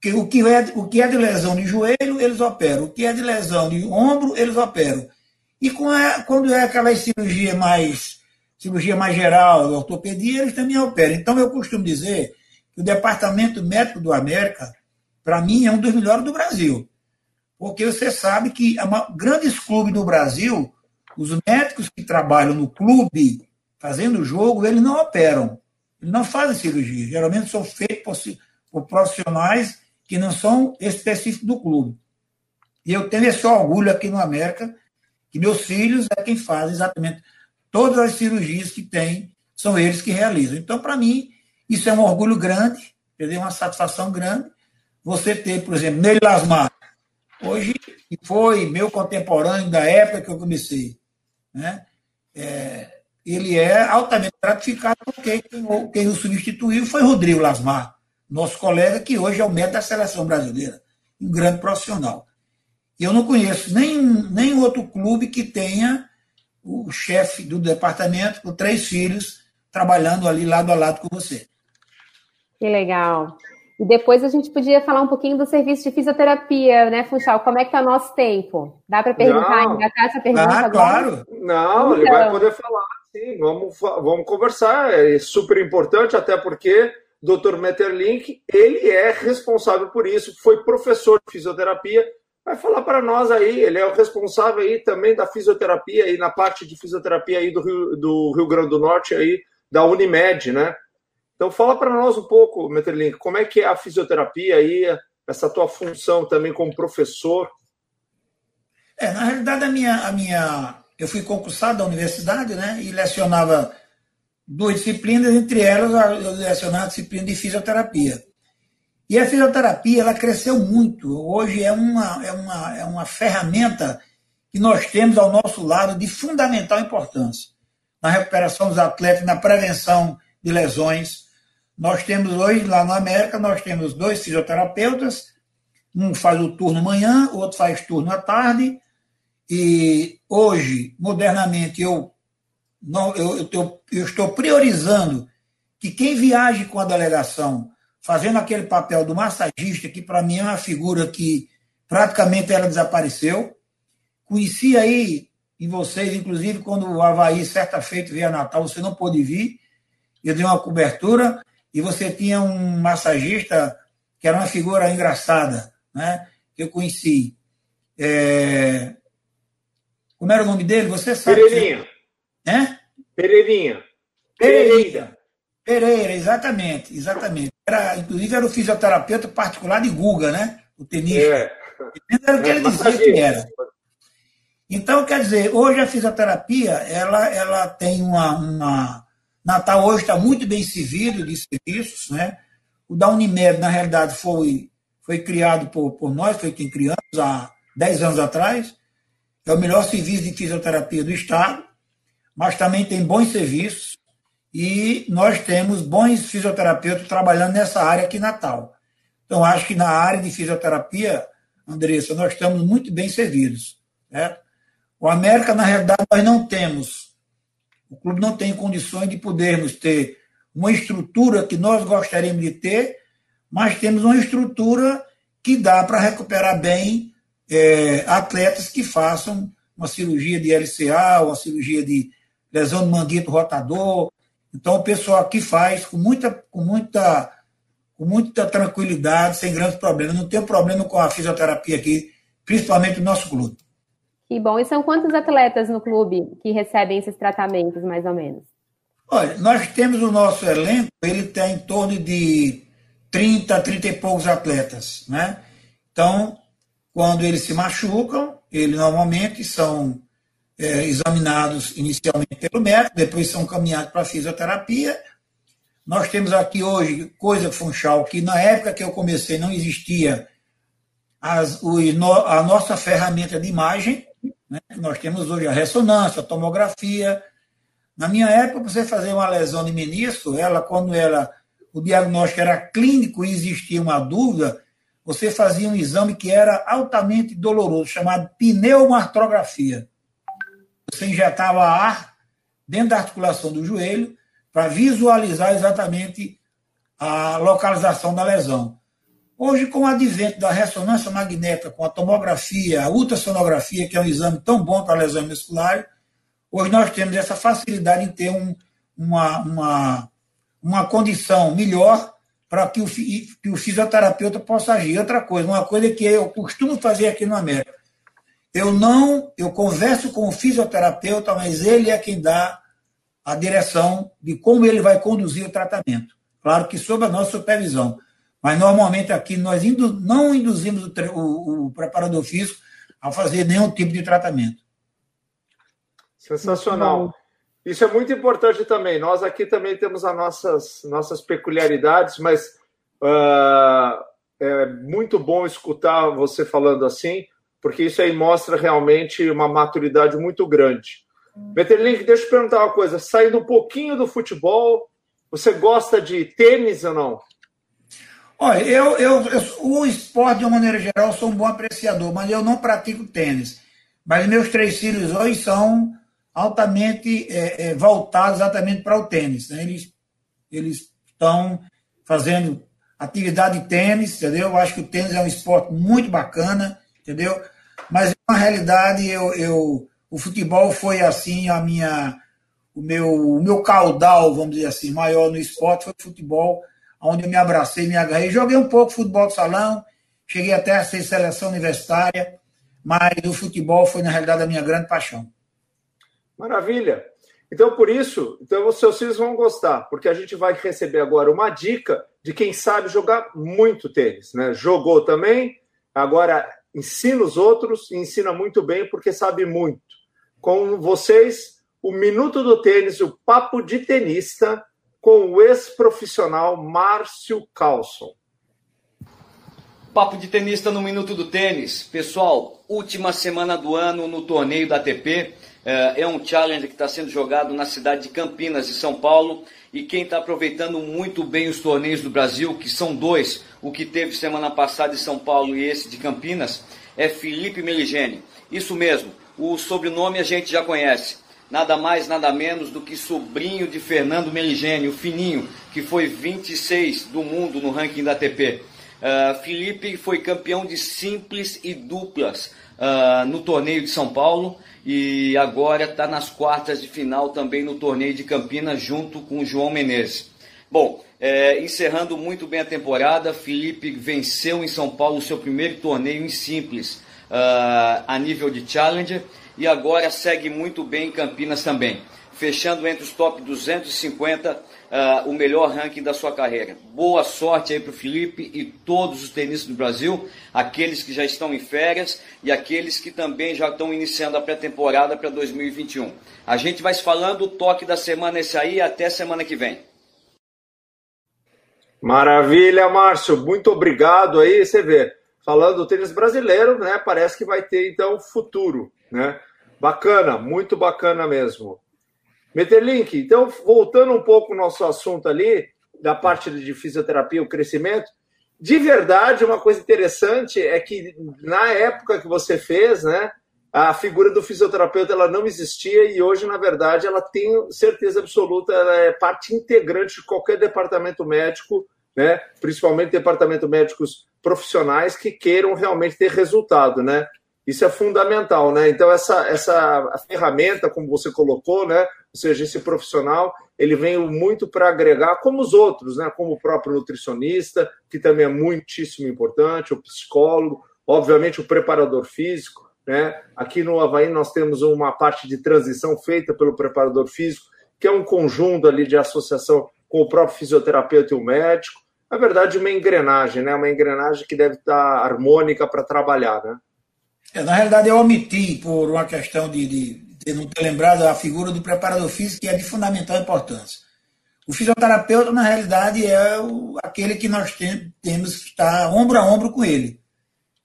Porque o que, é, o que é de lesão de joelho, eles operam. O que é de lesão de ombro, eles operam. E quando é aquela cirurgia mais, cirurgia mais geral, ortopedia, eles também operam. Então, eu costumo dizer que o departamento médico do América, para mim, é um dos melhores do Brasil. Porque você sabe que grandes clubes do Brasil, os médicos que trabalham no clube fazendo jogo, eles não operam. Eles não fazem cirurgia. Geralmente são feitos por, por profissionais que não são específicos do clube. E eu tenho esse orgulho aqui no América, que meus filhos é quem faz exatamente todas as cirurgias que tem, são eles que realizam. Então, para mim, isso é um orgulho grande, é uma satisfação grande. Você ter, por exemplo, Ney Lasmar, Hoje, e foi meu contemporâneo da época que eu comecei. Né? É, ele é altamente gratificado porque quem, quem o substituiu foi Rodrigo Lasmar, nosso colega, que hoje é o médico da seleção brasileira, um grande profissional. Eu não conheço nenhum, nenhum outro clube que tenha o chefe do departamento com três filhos trabalhando ali lado a lado com você. Que legal. E depois a gente podia falar um pouquinho do serviço de fisioterapia, né, Funchal? Como é que está o nosso tempo? Dá para perguntar, engatar essa pergunta Ah, agora? claro. Não, ele Então. vai poder falar, sim. Vamos, vamos conversar. É super importante, até porque o Dr. Metterlink, ele é responsável por isso, foi professor de fisioterapia. Vai falar para nós aí, ele é o responsável aí também da fisioterapia aí na parte de fisioterapia aí do Rio, do Rio Grande do Norte aí da Unimed, né? Então fala para nós um pouco, Metterlink, como é que é a fisioterapia aí, essa tua função também como professor? É, na realidade, a minha, a minha, eu fui concursado da universidade, né? E lecionava duas disciplinas, entre elas eu lecionava a disciplina de fisioterapia. E a fisioterapia, ela cresceu muito. Hoje é uma, é uma, é uma ferramenta que nós temos ao nosso lado de fundamental importância na recuperação dos atletas, na prevenção de lesões. Nós temos hoje, lá na América, nós temos dois fisioterapeutas, um faz o turno manhã, o outro faz turno à tarde, e hoje, modernamente, eu, não, eu, eu, eu, estou priorizando que quem viaje com a delegação, fazendo aquele papel do massagista, que para mim é uma figura que praticamente ela desapareceu. Conheci aí em vocês, inclusive, quando o Havaí, certa feita, veio a Natal, você não pôde vir, eu dei uma cobertura, e você tinha um massagista que era uma figura engraçada, né? que eu conheci. É... Como era o nome dele? Você sabe? Pereirinha. É? Pereirinha. Pereira. Pereira, exatamente, exatamente. Era, inclusive era o fisioterapeuta particular de Guga, né? O tenista. É. Era o que É, ele dizia que era. Então, quer dizer, hoje a fisioterapia, ela, ela tem uma, uma... Natal hoje está muito bem servido de serviços, né? O da Unimed, na realidade, foi, foi criado por, por nós, foi quem criamos há 10 anos atrás. É o melhor serviço de fisioterapia do Estado, mas também tem bons serviços e nós temos bons fisioterapeutas trabalhando nessa área aqui em Natal. Então, acho que na área de fisioterapia, Andressa, nós estamos muito bem servidos. O América, na realidade, nós não temos, o clube não tem condições de podermos ter uma estrutura que nós gostaríamos de ter, mas temos uma estrutura que dá para recuperar bem é, atletas que façam uma cirurgia de LCA, uma cirurgia de lesão do manguito rotador. Então, o pessoal aqui faz com muita, com muita, com muita tranquilidade, sem grandes problemas. Não tem problema com a fisioterapia aqui, principalmente no nosso clube. Que bom. E são quantos atletas no clube que recebem esses tratamentos, mais ou menos? Olha, nós temos o nosso elenco, ele tem em torno de 30, 30 e poucos atletas, né? Então, quando eles se machucam, eles normalmente são é, examinados inicialmente pelo médico, depois são caminhados para fisioterapia. Nós temos aqui hoje coisa funchal que na época que eu comecei não existia as, o, a nossa ferramenta de imagem. Né? Nós temos hoje a ressonância, a tomografia. Na minha época, você fazer uma lesão de menisco, ela quando ela, o diagnóstico era clínico e existia uma dúvida, você fazia um exame que era altamente doloroso, chamado pneumartrografia. Você injetava ar dentro da articulação do joelho para visualizar exatamente a localização da lesão. Hoje, com o advento da ressonância magnética, com a tomografia, a ultrassonografia, que é um exame tão bom para lesões musculares, hoje nós temos essa facilidade em ter um, uma, uma, uma condição melhor para que o, que o fisioterapeuta possa agir. Outra coisa, uma coisa que eu costumo fazer aqui no América, eu não, eu converso com o fisioterapeuta, mas ele é quem dá a direção de como ele vai conduzir o tratamento. Claro que sob a nossa supervisão. Mas normalmente aqui nós não induzimos o, o, o, preparador físico a fazer nenhum tipo de tratamento. Sensacional. Isso é muito importante também. Nós aqui também temos as nossas, nossas peculiaridades, mas uh, é muito bom escutar você falando assim, porque isso aí mostra realmente uma maturidade muito grande. Betterlink, deixa eu perguntar uma coisa. Saindo um pouquinho do futebol, você gosta de tênis ou não? Olha, eu, eu, eu, o esporte, de uma maneira geral, sou um bom apreciador, mas eu não pratico tênis. Mas meus três filhos hoje são altamente é, é, voltados exatamente para o tênis. Né? Eles, eles estão fazendo atividade de tênis, entendeu? Eu acho que o tênis é um esporte muito bacana, entendeu? Mas, na realidade, eu, eu, o futebol foi, assim, a minha, o, meu, o meu caudal, vamos dizer assim, maior no esporte foi o futebol, onde eu me abracei, me agarrei. Joguei um pouco futebol de salão, cheguei até a ser seleção universitária, mas o futebol foi, na realidade, a minha grande paixão. Maravilha! Então, por isso, então os seus filhos vão gostar, porque a gente vai receber agora uma dica de quem sabe jogar muito tênis, né? Jogou também, agora ensina os outros e ensina muito bem porque sabe muito. Com vocês, o Minuto do Tênis, o papo de tenista com o ex-profissional Márcio Carlson. Papo de tenista no Minuto do Tênis. Pessoal, última semana do ano no torneio da ATP. É, é um challenge que está sendo jogado na cidade de Campinas, de São Paulo. E quem está aproveitando muito bem os torneios do Brasil, que são dois, o que teve semana passada em São Paulo e esse de Campinas, é Felipe Meligeni. Isso mesmo, o sobrenome a gente já conhece. Nada mais, nada menos do que sobrinho de Fernando Meligeni, o fininho, que foi 26 do mundo no ranking da ATP. Uh, Felipe foi campeão de simples e duplas uh, no torneio de São Paulo e agora está nas quartas de final também no torneio de Campinas junto com o João Menezes. Bom, é, encerrando muito bem a temporada, Felipe venceu em São Paulo o seu primeiro torneio em simples uh, a nível de Challenger e agora segue muito bem em Campinas também, fechando entre os top 250 uh, o melhor ranking da sua carreira. Boa sorte aí para o Felipe e todos os tenistas do Brasil, aqueles que já estão em férias e aqueles que também já estão iniciando a pré-temporada para 2021. A gente vai se falando, o toque da semana é esse aí, até semana que vem. Maravilha, Márcio, muito obrigado aí, você vê, falando do tênis brasileiro, né, parece que vai ter então futuro, né, bacana, muito bacana mesmo. Meterlink, então, voltando um pouco ao nosso assunto ali, da parte de fisioterapia, o crescimento, de verdade, uma coisa interessante é que na época que você fez, né, a figura do fisioterapeuta ela não existia e hoje, na verdade, ela tem certeza absoluta, ela é parte integrante de qualquer departamento médico, né, principalmente departamento médicos profissionais que queiram realmente ter resultado, né? Isso é fundamental, né? Então, essa, essa ferramenta, como você colocou, né? Ou seja, esse profissional, ele vem muito para agregar, como os outros, né? Como o próprio nutricionista, que também é muitíssimo importante, o psicólogo, obviamente o preparador físico, né? Aqui no Havaí nós temos uma parte de transição feita pelo preparador físico, que é um conjunto ali de associação com o próprio fisioterapeuta e o médico. Na verdade, uma engrenagem, né? Uma engrenagem que deve estar harmônica para trabalhar, né? É, na realidade, eu omiti, por uma questão de, de, de, não ter lembrado a figura do preparador físico, que é de fundamental importância. O fisioterapeuta, na realidade, é o, aquele que nós tem, temos que estar ombro a ombro com ele.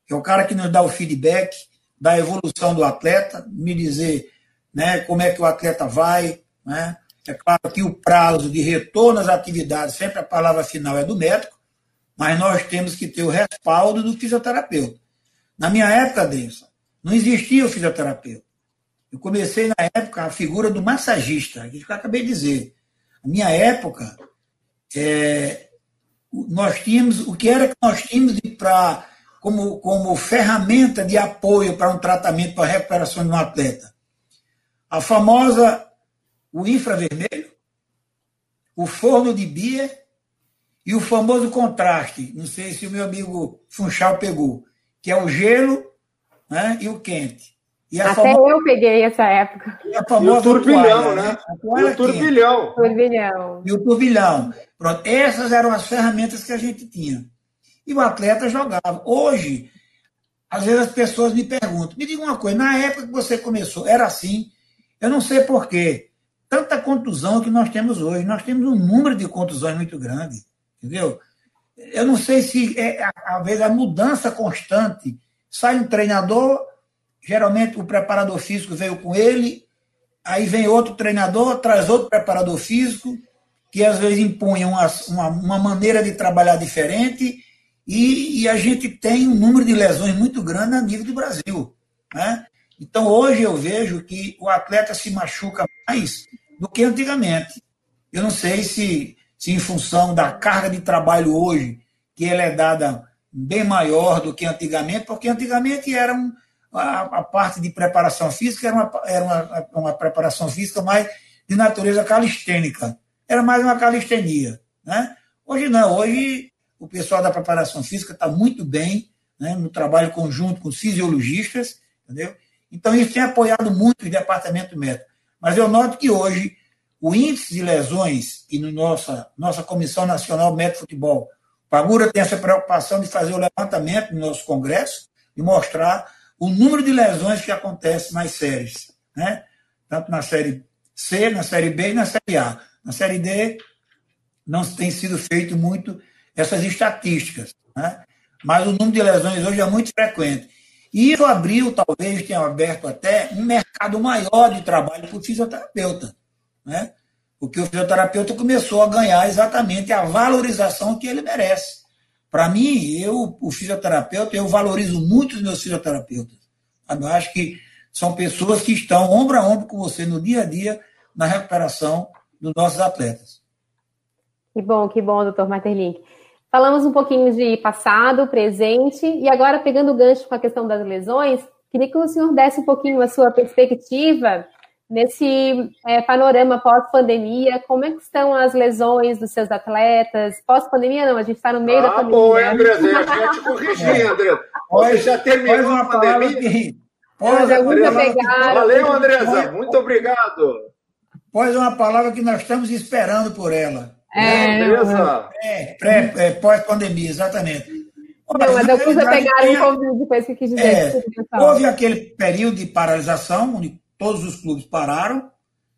É o cara que nos dá o feedback da evolução do atleta, me dizer né, como é que o atleta vai. Né? É claro que o prazo de retorno às atividades, sempre a palavra final é do médico, mas nós temos que ter o respaldo do fisioterapeuta. Na minha época, Denson, não existia o fisioterapeuta. Eu comecei na época a figura do massagista, que eu acabei de dizer. Na minha época, é, nós tínhamos o que era que nós tínhamos para como, como ferramenta de apoio para um tratamento para a recuperação de um atleta. A famosa o infravermelho, o forno de Bia e o famoso contraste. Não sei se o meu amigo Funchal pegou que é o gelo né, e o quente. E Até famosa... eu peguei essa época. E, a famosa e o turbilhão, toalha, né? E o turbilhão. turbilhão. E o turbilhão. Pronto, essas eram as ferramentas que a gente tinha. E o atleta jogava. Hoje, às vezes as pessoas me perguntam, me diga uma coisa, na época que você começou, era assim? Eu não sei porquê. Tanta contusão que nós temos hoje. Nós temos um número de contusões muito grande, entendeu? eu não sei se é, às vezes, a mudança constante. Sai um treinador, geralmente o preparador físico veio com ele, aí vem outro treinador, traz outro preparador físico, que às vezes impõe uma, uma, uma maneira de trabalhar diferente, e, e, a gente tem um número de lesões muito grande a nível do Brasil. Né? Então, hoje eu vejo que o atleta se machuca mais do que antigamente. Eu não sei se, se em função da carga de trabalho hoje, que ela é dada bem maior do que antigamente, porque antigamente era um, a, a, parte de preparação física era, uma, era uma, uma preparação física mais de natureza calistênica. Era mais uma calistenia. Né? Hoje não, hoje o pessoal da preparação física está muito bem né, no trabalho conjunto com fisiologistas, entendeu? Então, isso tem apoiado muito o departamento médico. Mas eu noto que hoje o índice de lesões, e no nossa, nossa Comissão Nacional Médico Futebol, Pagura tem essa preocupação de fazer o levantamento no nosso congresso e mostrar o número de lesões que acontecem nas séries, né? tanto na série C, na série B e na série A. Na série D não tem sido feito muito essas estatísticas, né? mas o número de lesões hoje é muito frequente. E isso abriu, talvez tenha aberto até, um mercado maior de trabalho para o fisioterapeuta. Né? Porque o fisioterapeuta começou a ganhar exatamente a valorização que ele merece. Para mim, eu, o fisioterapeuta, eu valorizo muito os meus fisioterapeutas. Eu acho que são pessoas que estão ombro a ombro com você no dia a dia na recuperação dos nossos atletas. Que bom, que bom, doutor Materlink. Falamos um pouquinho de passado, presente, e agora, pegando o gancho com a questão das lesões, queria que o senhor desse um pouquinho a sua perspectiva nesse é, panorama pós-pandemia, como é que estão as lesões dos seus atletas? Pós-pandemia não, a gente está no meio ah, da pandemia. Ah, bom, André, eu já te corrigi, André. Você já terminou uma pandemia? Que... Pós, Valeu, Andresa, muito obrigado. Pós uma palavra que nós estamos esperando por ela. É, Andresa. É, é, pós-pandemia, exatamente. Não, mas eu pus a pegar um Covid depois que quis dizer. É, houve aquele período de paralisação, todos os clubes pararam.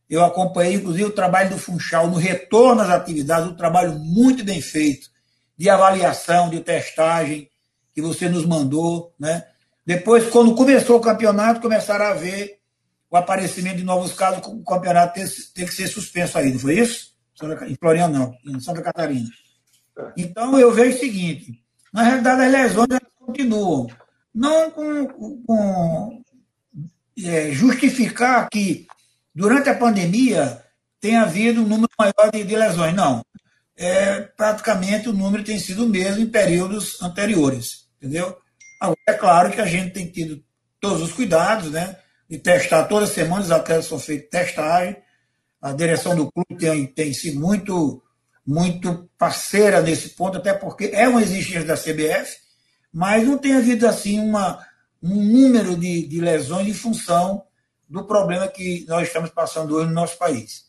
Eu acompanhei, inclusive, o trabalho do Funchal no retorno às atividades, um trabalho muito bem feito, de avaliação, de testagem, que você nos mandou. Né? Depois, quando começou o campeonato, começaram a ver o aparecimento de novos casos, o campeonato tem, tem que ser suspenso aí, não foi isso? Em Floriano, não, em Santa Catarina. Então, eu vejo o seguinte: na realidade, as lesões continuam. Não com, com é, justificar que durante a pandemia tem havido um número maior de, de lesões. Não. É, praticamente o número tem sido o mesmo em períodos anteriores. Entendeu? Agora, é claro que a gente tem tido todos os cuidados, né? De testar toda semana, os atletas são feitos testagem. A direção do clube tem, tem sido muito, muito parceira nesse ponto, até porque é uma exigência da CBF, mas não tem havido assim uma, um número de, de lesões em função do problema que nós estamos passando hoje no nosso país.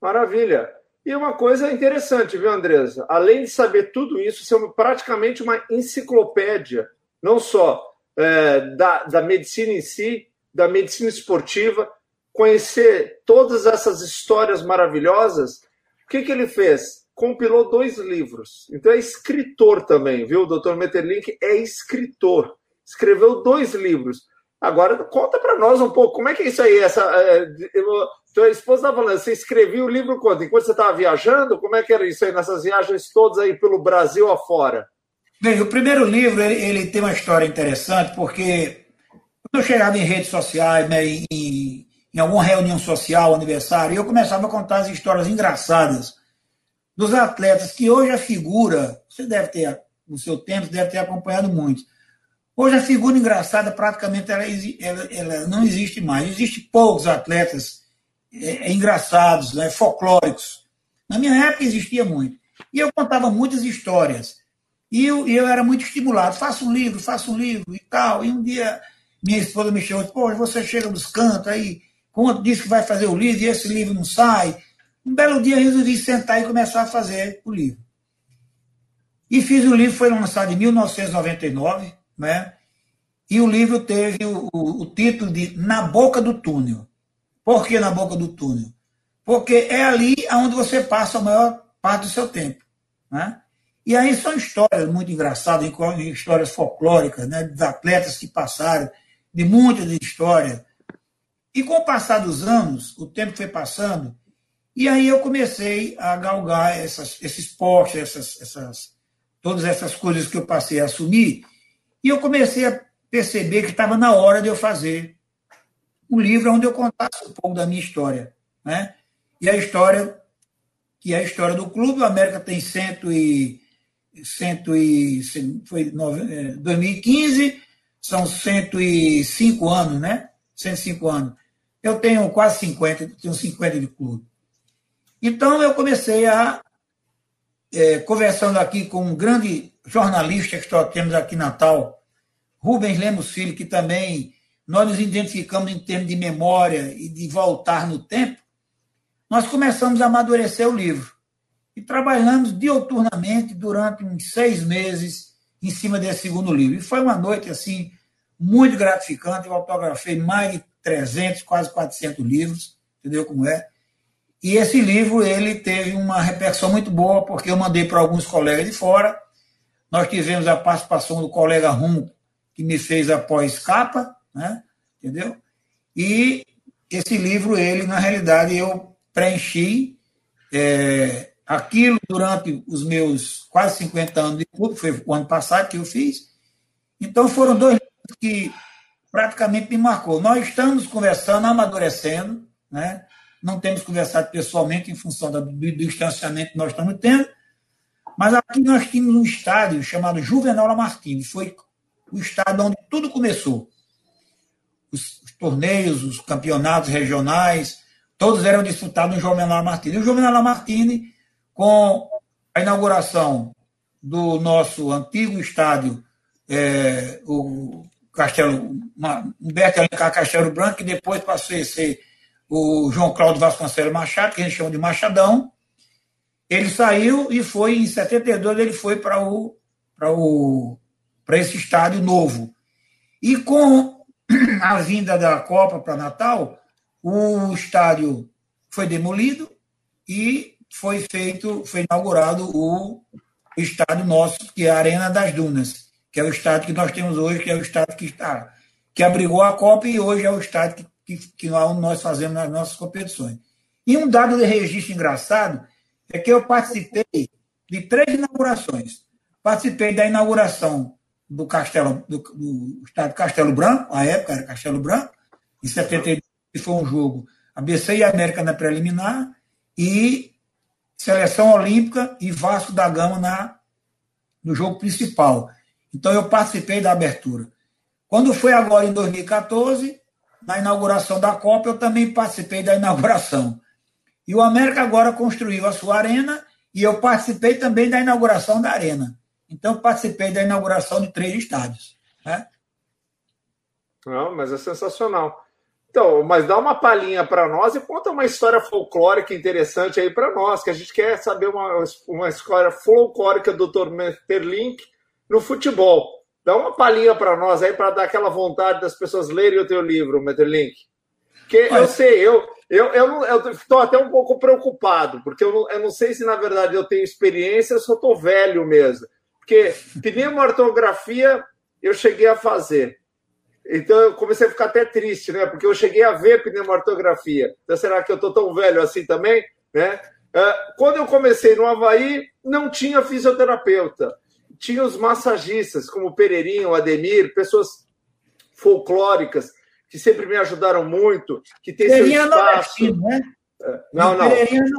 Maravilha. E uma coisa interessante, viu, Andresa? Além de saber tudo isso, você é praticamente uma enciclopédia, não só é, da, da medicina em si, da medicina esportiva, conhecer todas essas histórias maravilhosas. O que, que ele fez? Compilou dois livros. Então é escritor também, viu? O Dr. É escritor. Escreveu dois livros. Agora conta para nós um pouco como é que é isso aí. Essa, é, tua esposa estava falando, você escrevia o livro quando? Enquanto você estava viajando? Como é que era isso aí nessas viagens todas aí pelo Brasil afora? Bem, o primeiro livro ele, ele tem uma história interessante porque quando eu chegava em redes sociais, né, em, em alguma reunião social, aniversário, eu começava a contar as histórias engraçadas dos atletas que hoje a figura, você deve ter, no seu tempo, deve ter acompanhado muito. Hoje a figura engraçada praticamente ela, ela, ela não existe mais. Existem poucos atletas é, é, engraçados, né, folclóricos. Na minha época existia muito. E eu contava muitas histórias. E eu, eu era muito estimulado. Faça um livro, faça um livro e tal. E um dia minha esposa me chamou, pô, você chega nos cantos aí, conta, diz que vai fazer o livro e esse livro não sai. Um belo dia resolvi sentar e começar a fazer o livro. E fiz o livro, foi lançado em 1999, né? E o livro teve o, o, o título de Na Boca do Túnel. Por que na boca do túnel? Porque é ali onde você passa a maior parte do seu tempo. Né? E aí são histórias muito engraçadas, histórias folclóricas, né, dos atletas que passaram, de muitas histórias. E com o passar dos anos, o tempo foi passando, e aí eu comecei a galgar essas, esse esporte, essas, essas, todas essas coisas que eu passei a assumir, e eu comecei a perceber que estava na hora de eu fazer um livro onde eu contasse um pouco da minha história. Né? E a história, que é a história do clube, o América tem cento e, cento e foi 2015, é, são 105 anos, né? 105 anos. Eu tenho quase 50, tenho 50 de clube. Então eu comecei a, é, conversando aqui com um grande jornalista que nós temos aqui em Natal, Rubens Lemos Filho, que também nós nos identificamos em termos de memória e de voltar no tempo, nós começamos a amadurecer o livro. E trabalhamos dioturnamente durante uns seis meses em cima desse segundo livro. E foi uma noite, assim, muito gratificante. Eu autografei mais de 300, quase 400 livros, entendeu como é? E esse livro ele teve uma repercussão muito boa, porque eu mandei para alguns colegas de fora. Nós tivemos a participação do colega Rum, que me fez a pós-capa, né? entendeu? E esse livro, ele, na realidade, eu preenchi é, aquilo durante os meus quase 50 anos de clube, foi o ano passado que eu fiz. Então, foram dois livros que praticamente me marcou. Nós estamos conversando, amadurecendo, né? Não temos conversado pessoalmente em função do, do distanciamento que nós estamos tendo, mas aqui nós tínhamos um estádio chamado Juvenal Lamartine, foi o estádio onde tudo começou. Os, os torneios, os campeonatos regionais, todos eram disputados no Juvenal Lamartine. E o Juvenal Lamartine, com a inauguração do nosso antigo estádio, é, o Castelo, Humberto Alencar Castelo Branco, que depois passou a ser o João Cláudio Vasconcelos Machado, que a gente chama de Machadão. Ele saiu e foi, em 72, ele foi para o, o, esse estádio novo. E com a vinda da Copa para Natal, o estádio foi demolido e foi feito, foi inaugurado o estádio nosso, que é a Arena das Dunas, que é o estádio que nós temos hoje, que é o estádio que está que abrigou a Copa e hoje é o estádio que que, que nós fazemos nas nossas competições. E um dado de registro engraçado é que eu participei de três inaugurações. Participei da inauguração do Castelo, do, do estádio Castelo Branco, a época era Castelo Branco, em 72, que foi um jogo ABC e América na preliminar, e Seleção Olímpica e Vasco da Gama na, no jogo principal. Então eu participei da abertura. Quando foi agora em 2014, na inauguração da Copa, eu também participei da inauguração. E o América agora construiu a sua arena e eu participei também da inauguração da arena. Então, participei da inauguração de três estádios. Né? Não, mas é sensacional. Então, mas dá uma palhinha para nós e conta uma história folclórica interessante aí para nós, que a gente quer saber uma, uma história folclórica do Dr. Metterlink no futebol. Dá uma palhinha para nós aí, para dar aquela vontade das pessoas lerem o teu livro, Meterlink. Porque Mas... eu sei, eu eu eu estou até um pouco preocupado, porque eu não, eu não sei se na verdade eu tenho experiência eu estou velho mesmo. Porque pneumoortografia eu cheguei a fazer. Então eu comecei a ficar até triste, né? Porque eu cheguei a ver pneumoortografia. Então será que eu estou tão velho assim também? Né? Ah, quando eu comecei no Havaí, não tinha fisioterapeuta tinha os massagistas, como o Pereirinho, o Ademir, pessoas folclóricas, que sempre me ajudaram muito, que tem seu espaço. Né? É, não, não.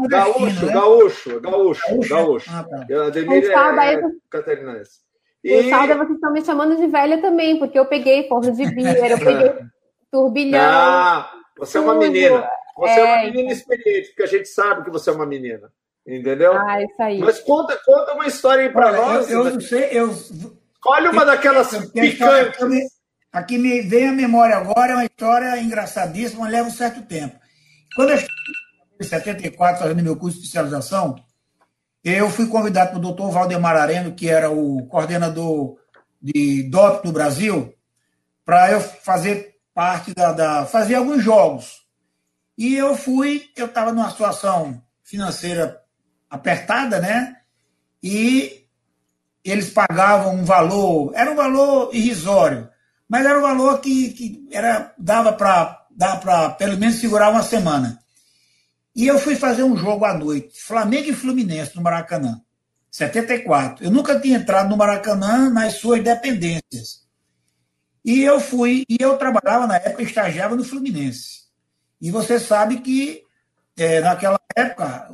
Gaúcho, né? gaúcho, gaúcho, gaúcho. Ah, tá. Ademir é, é catarinense. E... O Salda, vocês estão me chamando de velha também, porque eu peguei forno de beer, eu peguei turbilhão. Ah, você tudo. é uma menina. Você é, é uma menina experiente, porque a gente sabe que você é uma menina. Entendeu? Ah, isso aí. Mas conta, conta uma história aí para nós. Eu, eu não sei, eu. Escolhe uma daquelas picantes. Aqui me vem a memória agora, é uma história engraçadíssima, mas leva um certo tempo. Quando eu em 74, fazendo meu curso de especialização, eu fui convidado pelo doutor Valdemar Areno, que era o coordenador de DOP no Brasil, para eu fazer parte da, da. fazer alguns jogos. E eu fui, eu estava numa situação financeira apertada, né? E eles pagavam um valor, era um valor irrisório, mas era um valor que, que era, dava para dava pelo menos segurar uma semana. E eu fui fazer um jogo à noite, Flamengo e Fluminense, no Maracanã. 74. Eu nunca tinha entrado no Maracanã nas suas dependências. E eu fui, e eu trabalhava na época, estagiava no Fluminense. E você sabe que é, naquela época,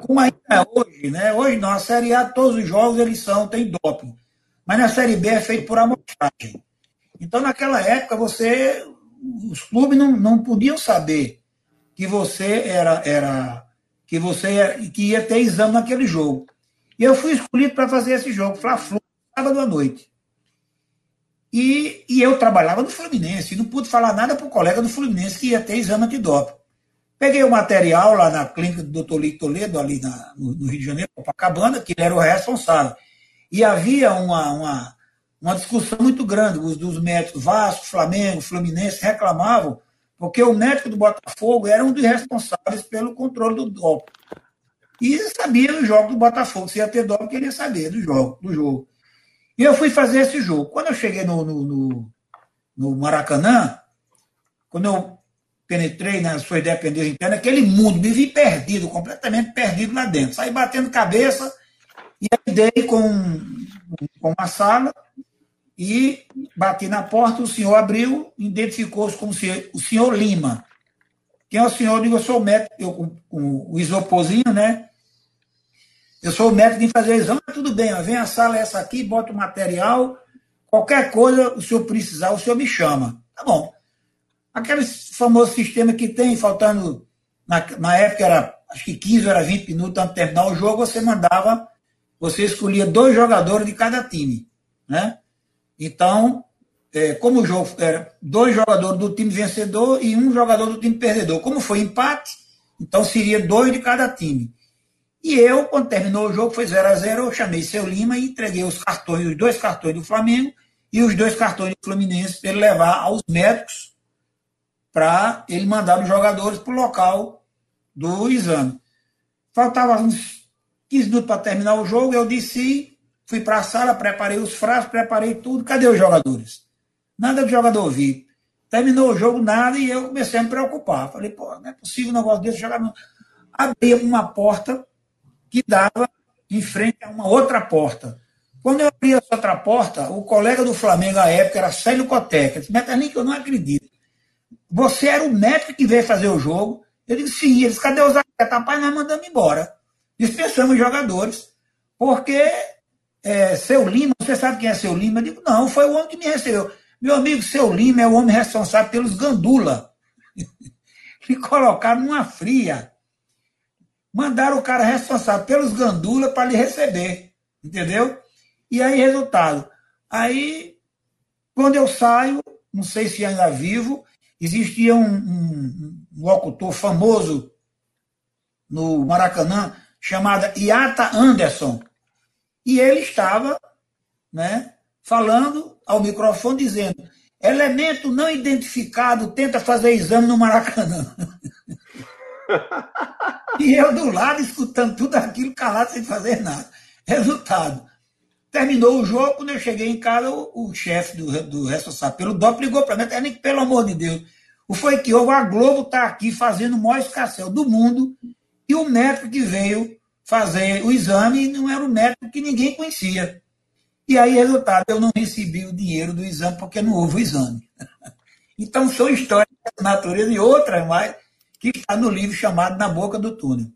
como ainda é hoje, né? Hoje não, a Série A, todos os jogos eles são, tem doping. Mas na Série B é feito por amostragem. Então, naquela época, você. Os clubes não, não podiam saber que você era. era que você que ia ter exame naquele jogo. E eu fui escolhido para fazer esse jogo, Fla-Flu, sábado à noite. E, e eu trabalhava no Fluminense, e não pude falar nada para o colega do Fluminense que ia ter exame antidoping. Peguei o material lá na clínica do Dr. Lito Toledo, ali na, no, no, Rio de Janeiro, Copacabana, que ele era o responsável. E havia uma, uma, uma discussão muito grande. Os dos médicos Vasco, Flamengo, Fluminense reclamavam, porque o médico do Botafogo era um dos responsáveis pelo controle do doping. E sabia do jogo do Botafogo. Se ia ter doping, queria saber do jogo, do jogo. E eu fui fazer esse jogo. Quando eu cheguei no, no, no, no Maracanã, quando eu penetrei na sua dependência interna, aquele mundo, me vi perdido, completamente perdido lá dentro. Saí batendo cabeça e aí dei com, com uma sala e bati na porta, o senhor abriu, identificou-se como o senhor Lima. Quem é o senhor? Eu digo, eu sou o médico, eu, com, o isoporzinho, né? Eu sou o médico de fazer exame, tudo bem, vem a sala essa aqui, bota o material, qualquer coisa o senhor precisar, o senhor me chama. Tá bom. Aquele famoso sistema que tem, faltando, na, na época era acho que 15 ou 20 minutos antes de terminar o jogo, você mandava, você escolhia dois jogadores de cada time. Né? Então, é, como o jogo era dois jogadores do time vencedor e um jogador do time perdedor. Como foi empate, então seria dois de cada time. E eu, quando terminou o jogo, foi 0 a 0 eu chamei seu Lima e entreguei os cartões, os dois cartões do Flamengo e os dois cartões do Fluminense para ele levar aos médicos para ele mandar os jogadores para o local do exame. Faltava uns 15 minutos para terminar o jogo, eu disse, fui para a sala, preparei os frascos, preparei tudo. Cadê os jogadores? Nada de jogador vir. Terminou o jogo, nada, e eu comecei a me preocupar. Falei, pô, não é possível um negócio desse jogar. Abri uma porta que dava em frente a uma outra porta. Quando eu abri essa outra porta, o colega do Flamengo à época era Célio Coteca. Disse, nem que eu não acredito. Você era o médico que veio fazer o jogo. Eu disse, sim. Eles, cadê os atletas? Rapaz, nós mandamos embora. Dispensamos jogadores. Porque é, seu Lima, você sabe quem é seu Lima? Eu digo, não, foi o homem que me recebeu. Meu amigo, seu Lima é o homem responsável pelos gandula. Me colocaram numa fria. Mandaram o cara responsável pelos gandula para lhe receber. Entendeu? E aí, resultado. Aí, quando eu saio, não sei se ainda vivo, existia um, um, um locutor famoso no Maracanã, chamado Iata Anderson. E ele estava né, falando ao microfone dizendo: elemento não identificado tenta fazer exame no Maracanã. e eu do lado escutando tudo aquilo calado sem fazer nada. Resultado. Terminou o jogo, quando eu cheguei em casa, o, o chefe do, do responsável pelo DOP ligou para mim, nem pelo amor de Deus. O foi que houve, a Globo está aqui fazendo o maior escassel do mundo, e o médico que veio fazer o exame não era um médico que ninguém conhecia. E aí, resultado, eu não recebi o dinheiro do exame porque não houve o exame. Então, são histórias da natureza e outras mais que está no livro chamado Na Boca do Túnel.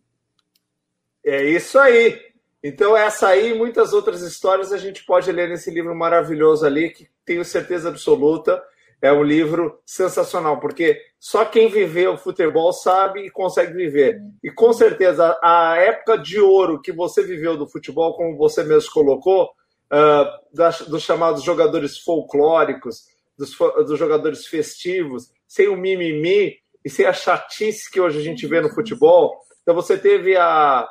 É isso aí. Então, essa aí e muitas outras histórias a gente pode ler nesse livro maravilhoso ali, que tenho certeza absoluta é um livro sensacional, porque só quem viveu futebol sabe e consegue viver. E com certeza, a época de ouro que você viveu do futebol, como você mesmo colocou, uh, das, dos chamados jogadores folclóricos, dos, dos jogadores festivos, sem o mimimi e sem a chatice que hoje a gente vê no futebol. Então você teve a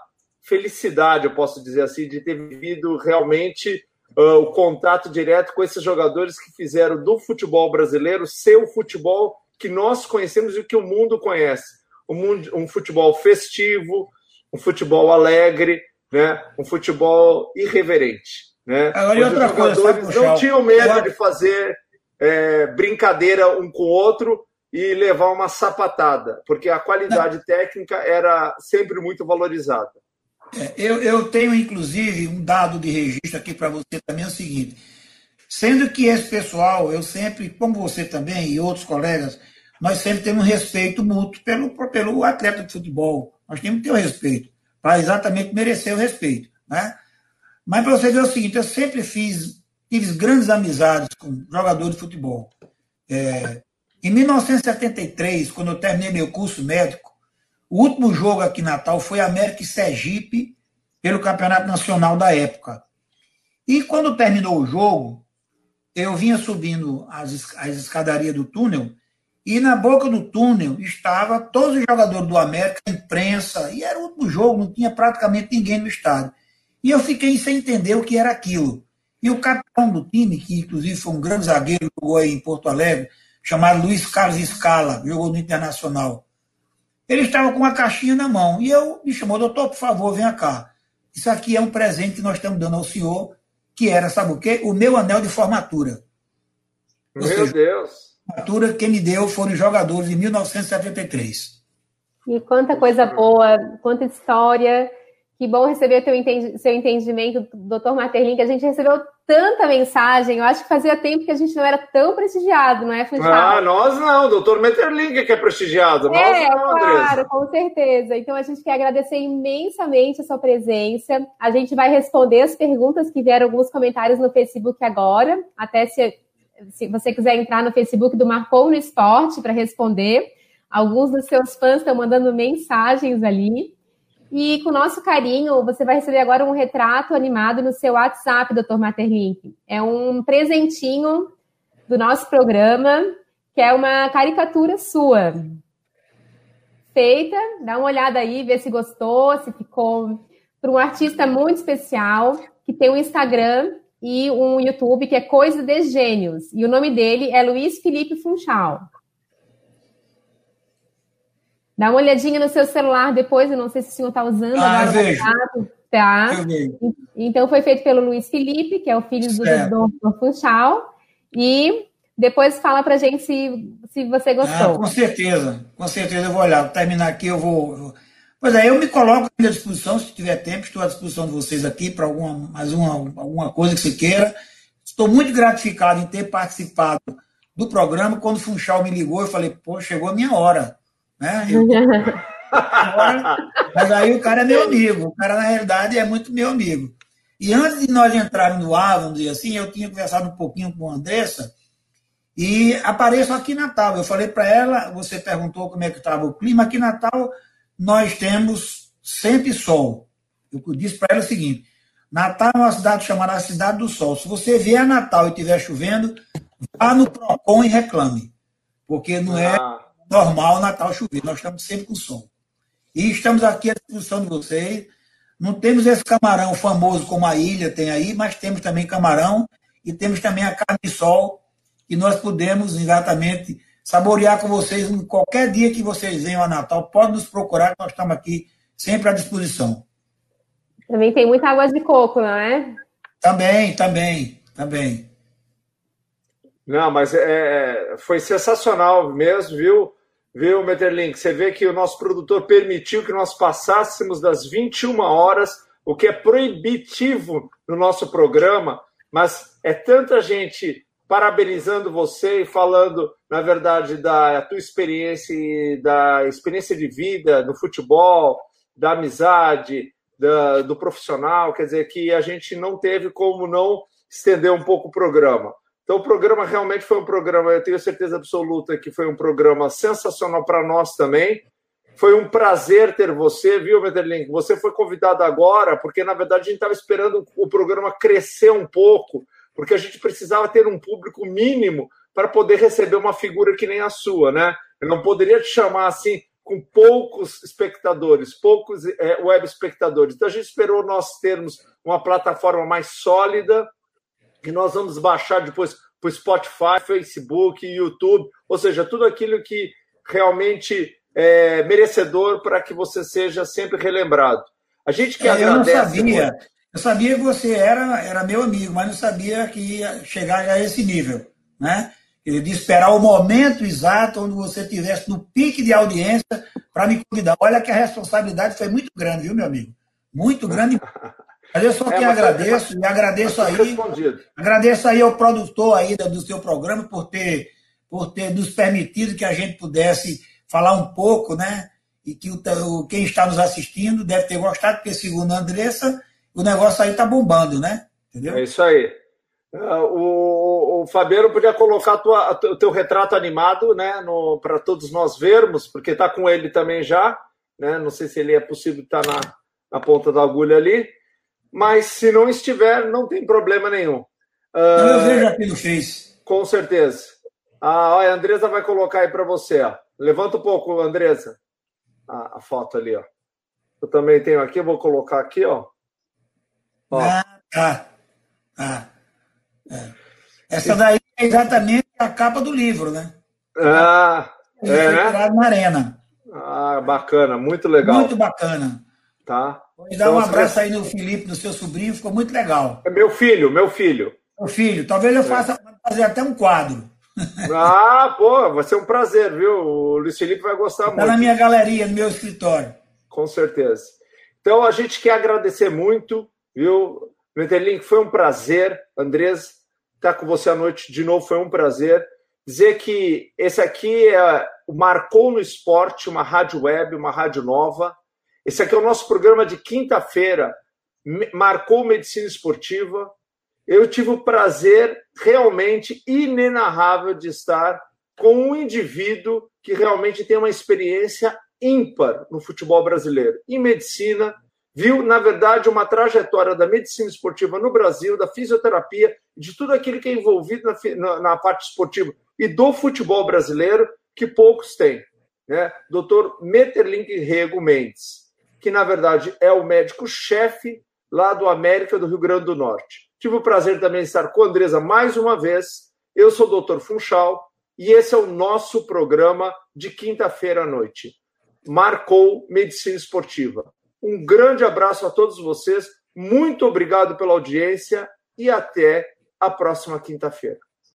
felicidade, eu posso dizer assim, de ter vivido realmente uh, o contato direto com esses jogadores que fizeram do futebol brasileiro ser o futebol que nós conhecemos e que o mundo conhece. Um, um futebol festivo, um futebol alegre, né? um futebol irreverente. Né? Agora, os jogadores coisa, não tinham medo de fazer é, brincadeira um com o outro e levar uma sapatada, porque a qualidade não. técnica era sempre muito valorizada. É, eu, eu tenho, inclusive, um dado de registro aqui para você também, é o seguinte. Sendo que esse pessoal, eu sempre, como você também e outros colegas, nós sempre temos respeito mútuo pelo, pelo atleta de futebol. Nós temos que ter o respeito, para exatamente merecer o respeito. Né? Mas para você ver o seguinte, eu sempre fiz, tive grandes amizades com jogadores de futebol. É, em 1973, quando eu terminei meu curso médico, o último jogo aqui em Natal foi América e Sergipe, pelo Campeonato Nacional da época. E quando terminou o jogo, eu vinha subindo as, as escadarias do túnel, e na boca do túnel estava todos os jogadores do América, a imprensa, e era o último jogo, não tinha praticamente ninguém no estádio. E eu fiquei sem entender o que era aquilo. E o capitão do time, que inclusive foi um grande zagueiro, jogou aí em Porto Alegre, chamado Luiz Carlos Scala, jogou no Internacional. Ele estava com uma caixinha na mão e eu me chamou, doutor, por favor, venha cá. Isso aqui é um presente que nós estamos dando ao senhor, que era, sabe o quê? O meu anel de formatura. Meu seja, Deus! A formatura que me deu foram os jogadores de 1973. E quanta coisa boa, quanta história. Que bom receber teu entendi, seu entendimento, doutor Materlin, que a gente recebeu tanta mensagem. Eu acho que fazia tempo que a gente não era tão prestigiado, não é, Funchal? Ah, nós não, doutor Materlin que é prestigiado. Nós é, não, claro, com certeza. Então a gente quer agradecer imensamente a sua presença. A gente vai responder as perguntas que vieram alguns comentários no Facebook agora. Até se, se você quiser entrar no Facebook do Marcou no Esporte para responder. Alguns dos seus fãs estão mandando mensagens ali. E com nosso carinho, você vai receber agora um retrato animado no seu WhatsApp, Dr. Materlink. É um presentinho do nosso programa, que é uma caricatura sua. Feita, dá uma olhada aí, vê se gostou, se ficou para um artista muito especial, que tem um Instagram e um YouTube que é Coisa de Gênios. E o nome dele é Luiz Felipe Funchal. Dá uma olhadinha no seu celular depois, eu não sei se o senhor está usando ah, agora. Vejo. Tá? Então foi feito pelo Luiz Felipe, que é o filho do Dr. Funchal. E depois fala pra gente se, se você gostou. Ah, com certeza, com certeza eu vou olhar. Vou terminar aqui, eu vou. Pois é, eu me coloco à disposição, se tiver tempo, estou à disposição de vocês aqui para alguma, mais uma, alguma coisa que você queira. Estou muito gratificado em ter participado do programa. Quando o Funchal me ligou, eu falei, pô, chegou a minha hora. Né? Eu... Mas aí o cara é meu amigo, o cara na realidade é muito meu amigo. E antes de nós entrarmos no ar, vamos dizer assim, eu tinha conversado um pouquinho com a Andressa e apareço aqui em Natal. Eu falei para ela, você perguntou como é que estava o clima, aqui em Natal nós temos sempre sol. Eu disse para ela o seguinte, Natal é uma cidade chamada Cidade do Sol. Se você vier a Natal e estiver chovendo, vá no Procon e reclame. Porque não é ah normal Natal chover. Nós estamos sempre com som. E estamos aqui à disposição de vocês. Não temos esse camarão famoso como a ilha tem aí, mas temos também camarão e temos também a carne de sol, que nós podemos exatamente saborear com vocês em qualquer dia que vocês venham a Natal. Pode nos procurar, nós estamos aqui sempre à disposição. Também tem muita água de coco, não é? Também, também, também. Não, mas é, foi sensacional mesmo, viu? Viu, Meterlink? Você vê que o nosso produtor permitiu que nós passássemos das 21 horas, o que é proibitivo no nosso programa, mas é tanta gente parabenizando você e falando, na verdade, da tua experiência, da experiência de vida no futebol, da amizade, da, do profissional, quer dizer, que a gente não teve como não estender um pouco o programa. Então, o programa realmente foi um programa, eu tenho certeza absoluta que foi um programa sensacional para nós também. Foi um prazer ter você, viu, Meterlink? Você foi convidado agora, porque na verdade a gente estava esperando o programa crescer um pouco, porque a gente precisava ter um público mínimo para poder receber uma figura que nem a sua, né? Eu não poderia te chamar assim com poucos espectadores, poucos é, web espectadores. Então a gente esperou nós termos uma plataforma mais sólida que nós vamos baixar depois para o Spotify, Facebook, YouTube, ou seja, tudo aquilo que realmente é merecedor para que você seja sempre relembrado. A gente que é, agradece. Eu não sabia. Eu sabia que você era, era meu amigo, mas não sabia que ia chegar a esse nível, né? De esperar o momento exato onde você estivesse no pique de audiência para me convidar. Olha que a responsabilidade foi muito grande, viu, meu amigo? Muito grande. Mas eu só é, que agradeço, e agradeço aí. Respondido. Agradeço aí ao produtor aí do seu programa por ter, por ter nos permitido que a gente pudesse falar um pouco, né? E que o, quem está nos assistindo deve ter gostado, porque segundo a Andressa, o negócio aí tá bombando, né? Entendeu? É isso aí. Uh, o, o, Fabiano podia colocar tua, o teu retrato animado, né, para todos nós vermos, porque está com ele também já, né? Não sei se ele é possível estar tá na, na ponta da agulha ali, mas se não estiver, não tem problema nenhum. Uh, eu vejo aqui no Face. Com certeza. Ah, a Andresa vai colocar aí para você. Ó. Levanta um pouco, Andresa, a, a, foto ali. Ó. Eu também tenho aqui, vou colocar aqui. Ó. ó. Ah, tá. Ah. É. Essa daí é exatamente a capa do livro, né? Ah, é, né? na arena. Ah, bacana, muito legal. Muito bacana. Tá. Vou dar então, um abraço aí no Felipe, no seu sobrinho, ficou muito legal. É meu filho, meu filho. Meu filho, talvez eu é. faça é. fazer até um quadro. Ah, pô, vai ser um prazer, viu? O Luiz Felipe vai gostar tá muito. Está na minha galeria, no meu escritório. Com certeza. Então a gente quer agradecer muito, viu? Meterlink, foi um prazer. Andrés, estar com você à noite de novo foi um prazer. Dizer que esse aqui é, marcou no esporte uma rádio web, uma rádio nova. Esse aqui é o nosso programa de quinta-feira, marcou medicina esportiva. Eu tive o prazer realmente inenarrável de estar com um indivíduo que realmente tem uma experiência ímpar no futebol brasileiro, em medicina, viu, na verdade, uma trajetória da medicina esportiva no Brasil, da fisioterapia, de tudo aquilo que é envolvido na, na, na parte esportiva e do futebol brasileiro, que poucos têm. Né? Dr. Meterlink Rego Mendes, que na verdade é o médico-chefe lá do América do Rio Grande do Norte. Tive o prazer também de estar com a Andresa mais uma vez. Eu sou o Dr. Funchal e esse é o nosso programa de quinta-feira à noite. Marcou Medicina Esportiva. Um grande abraço a todos vocês, muito obrigado pela audiência e até a próxima quinta-feira.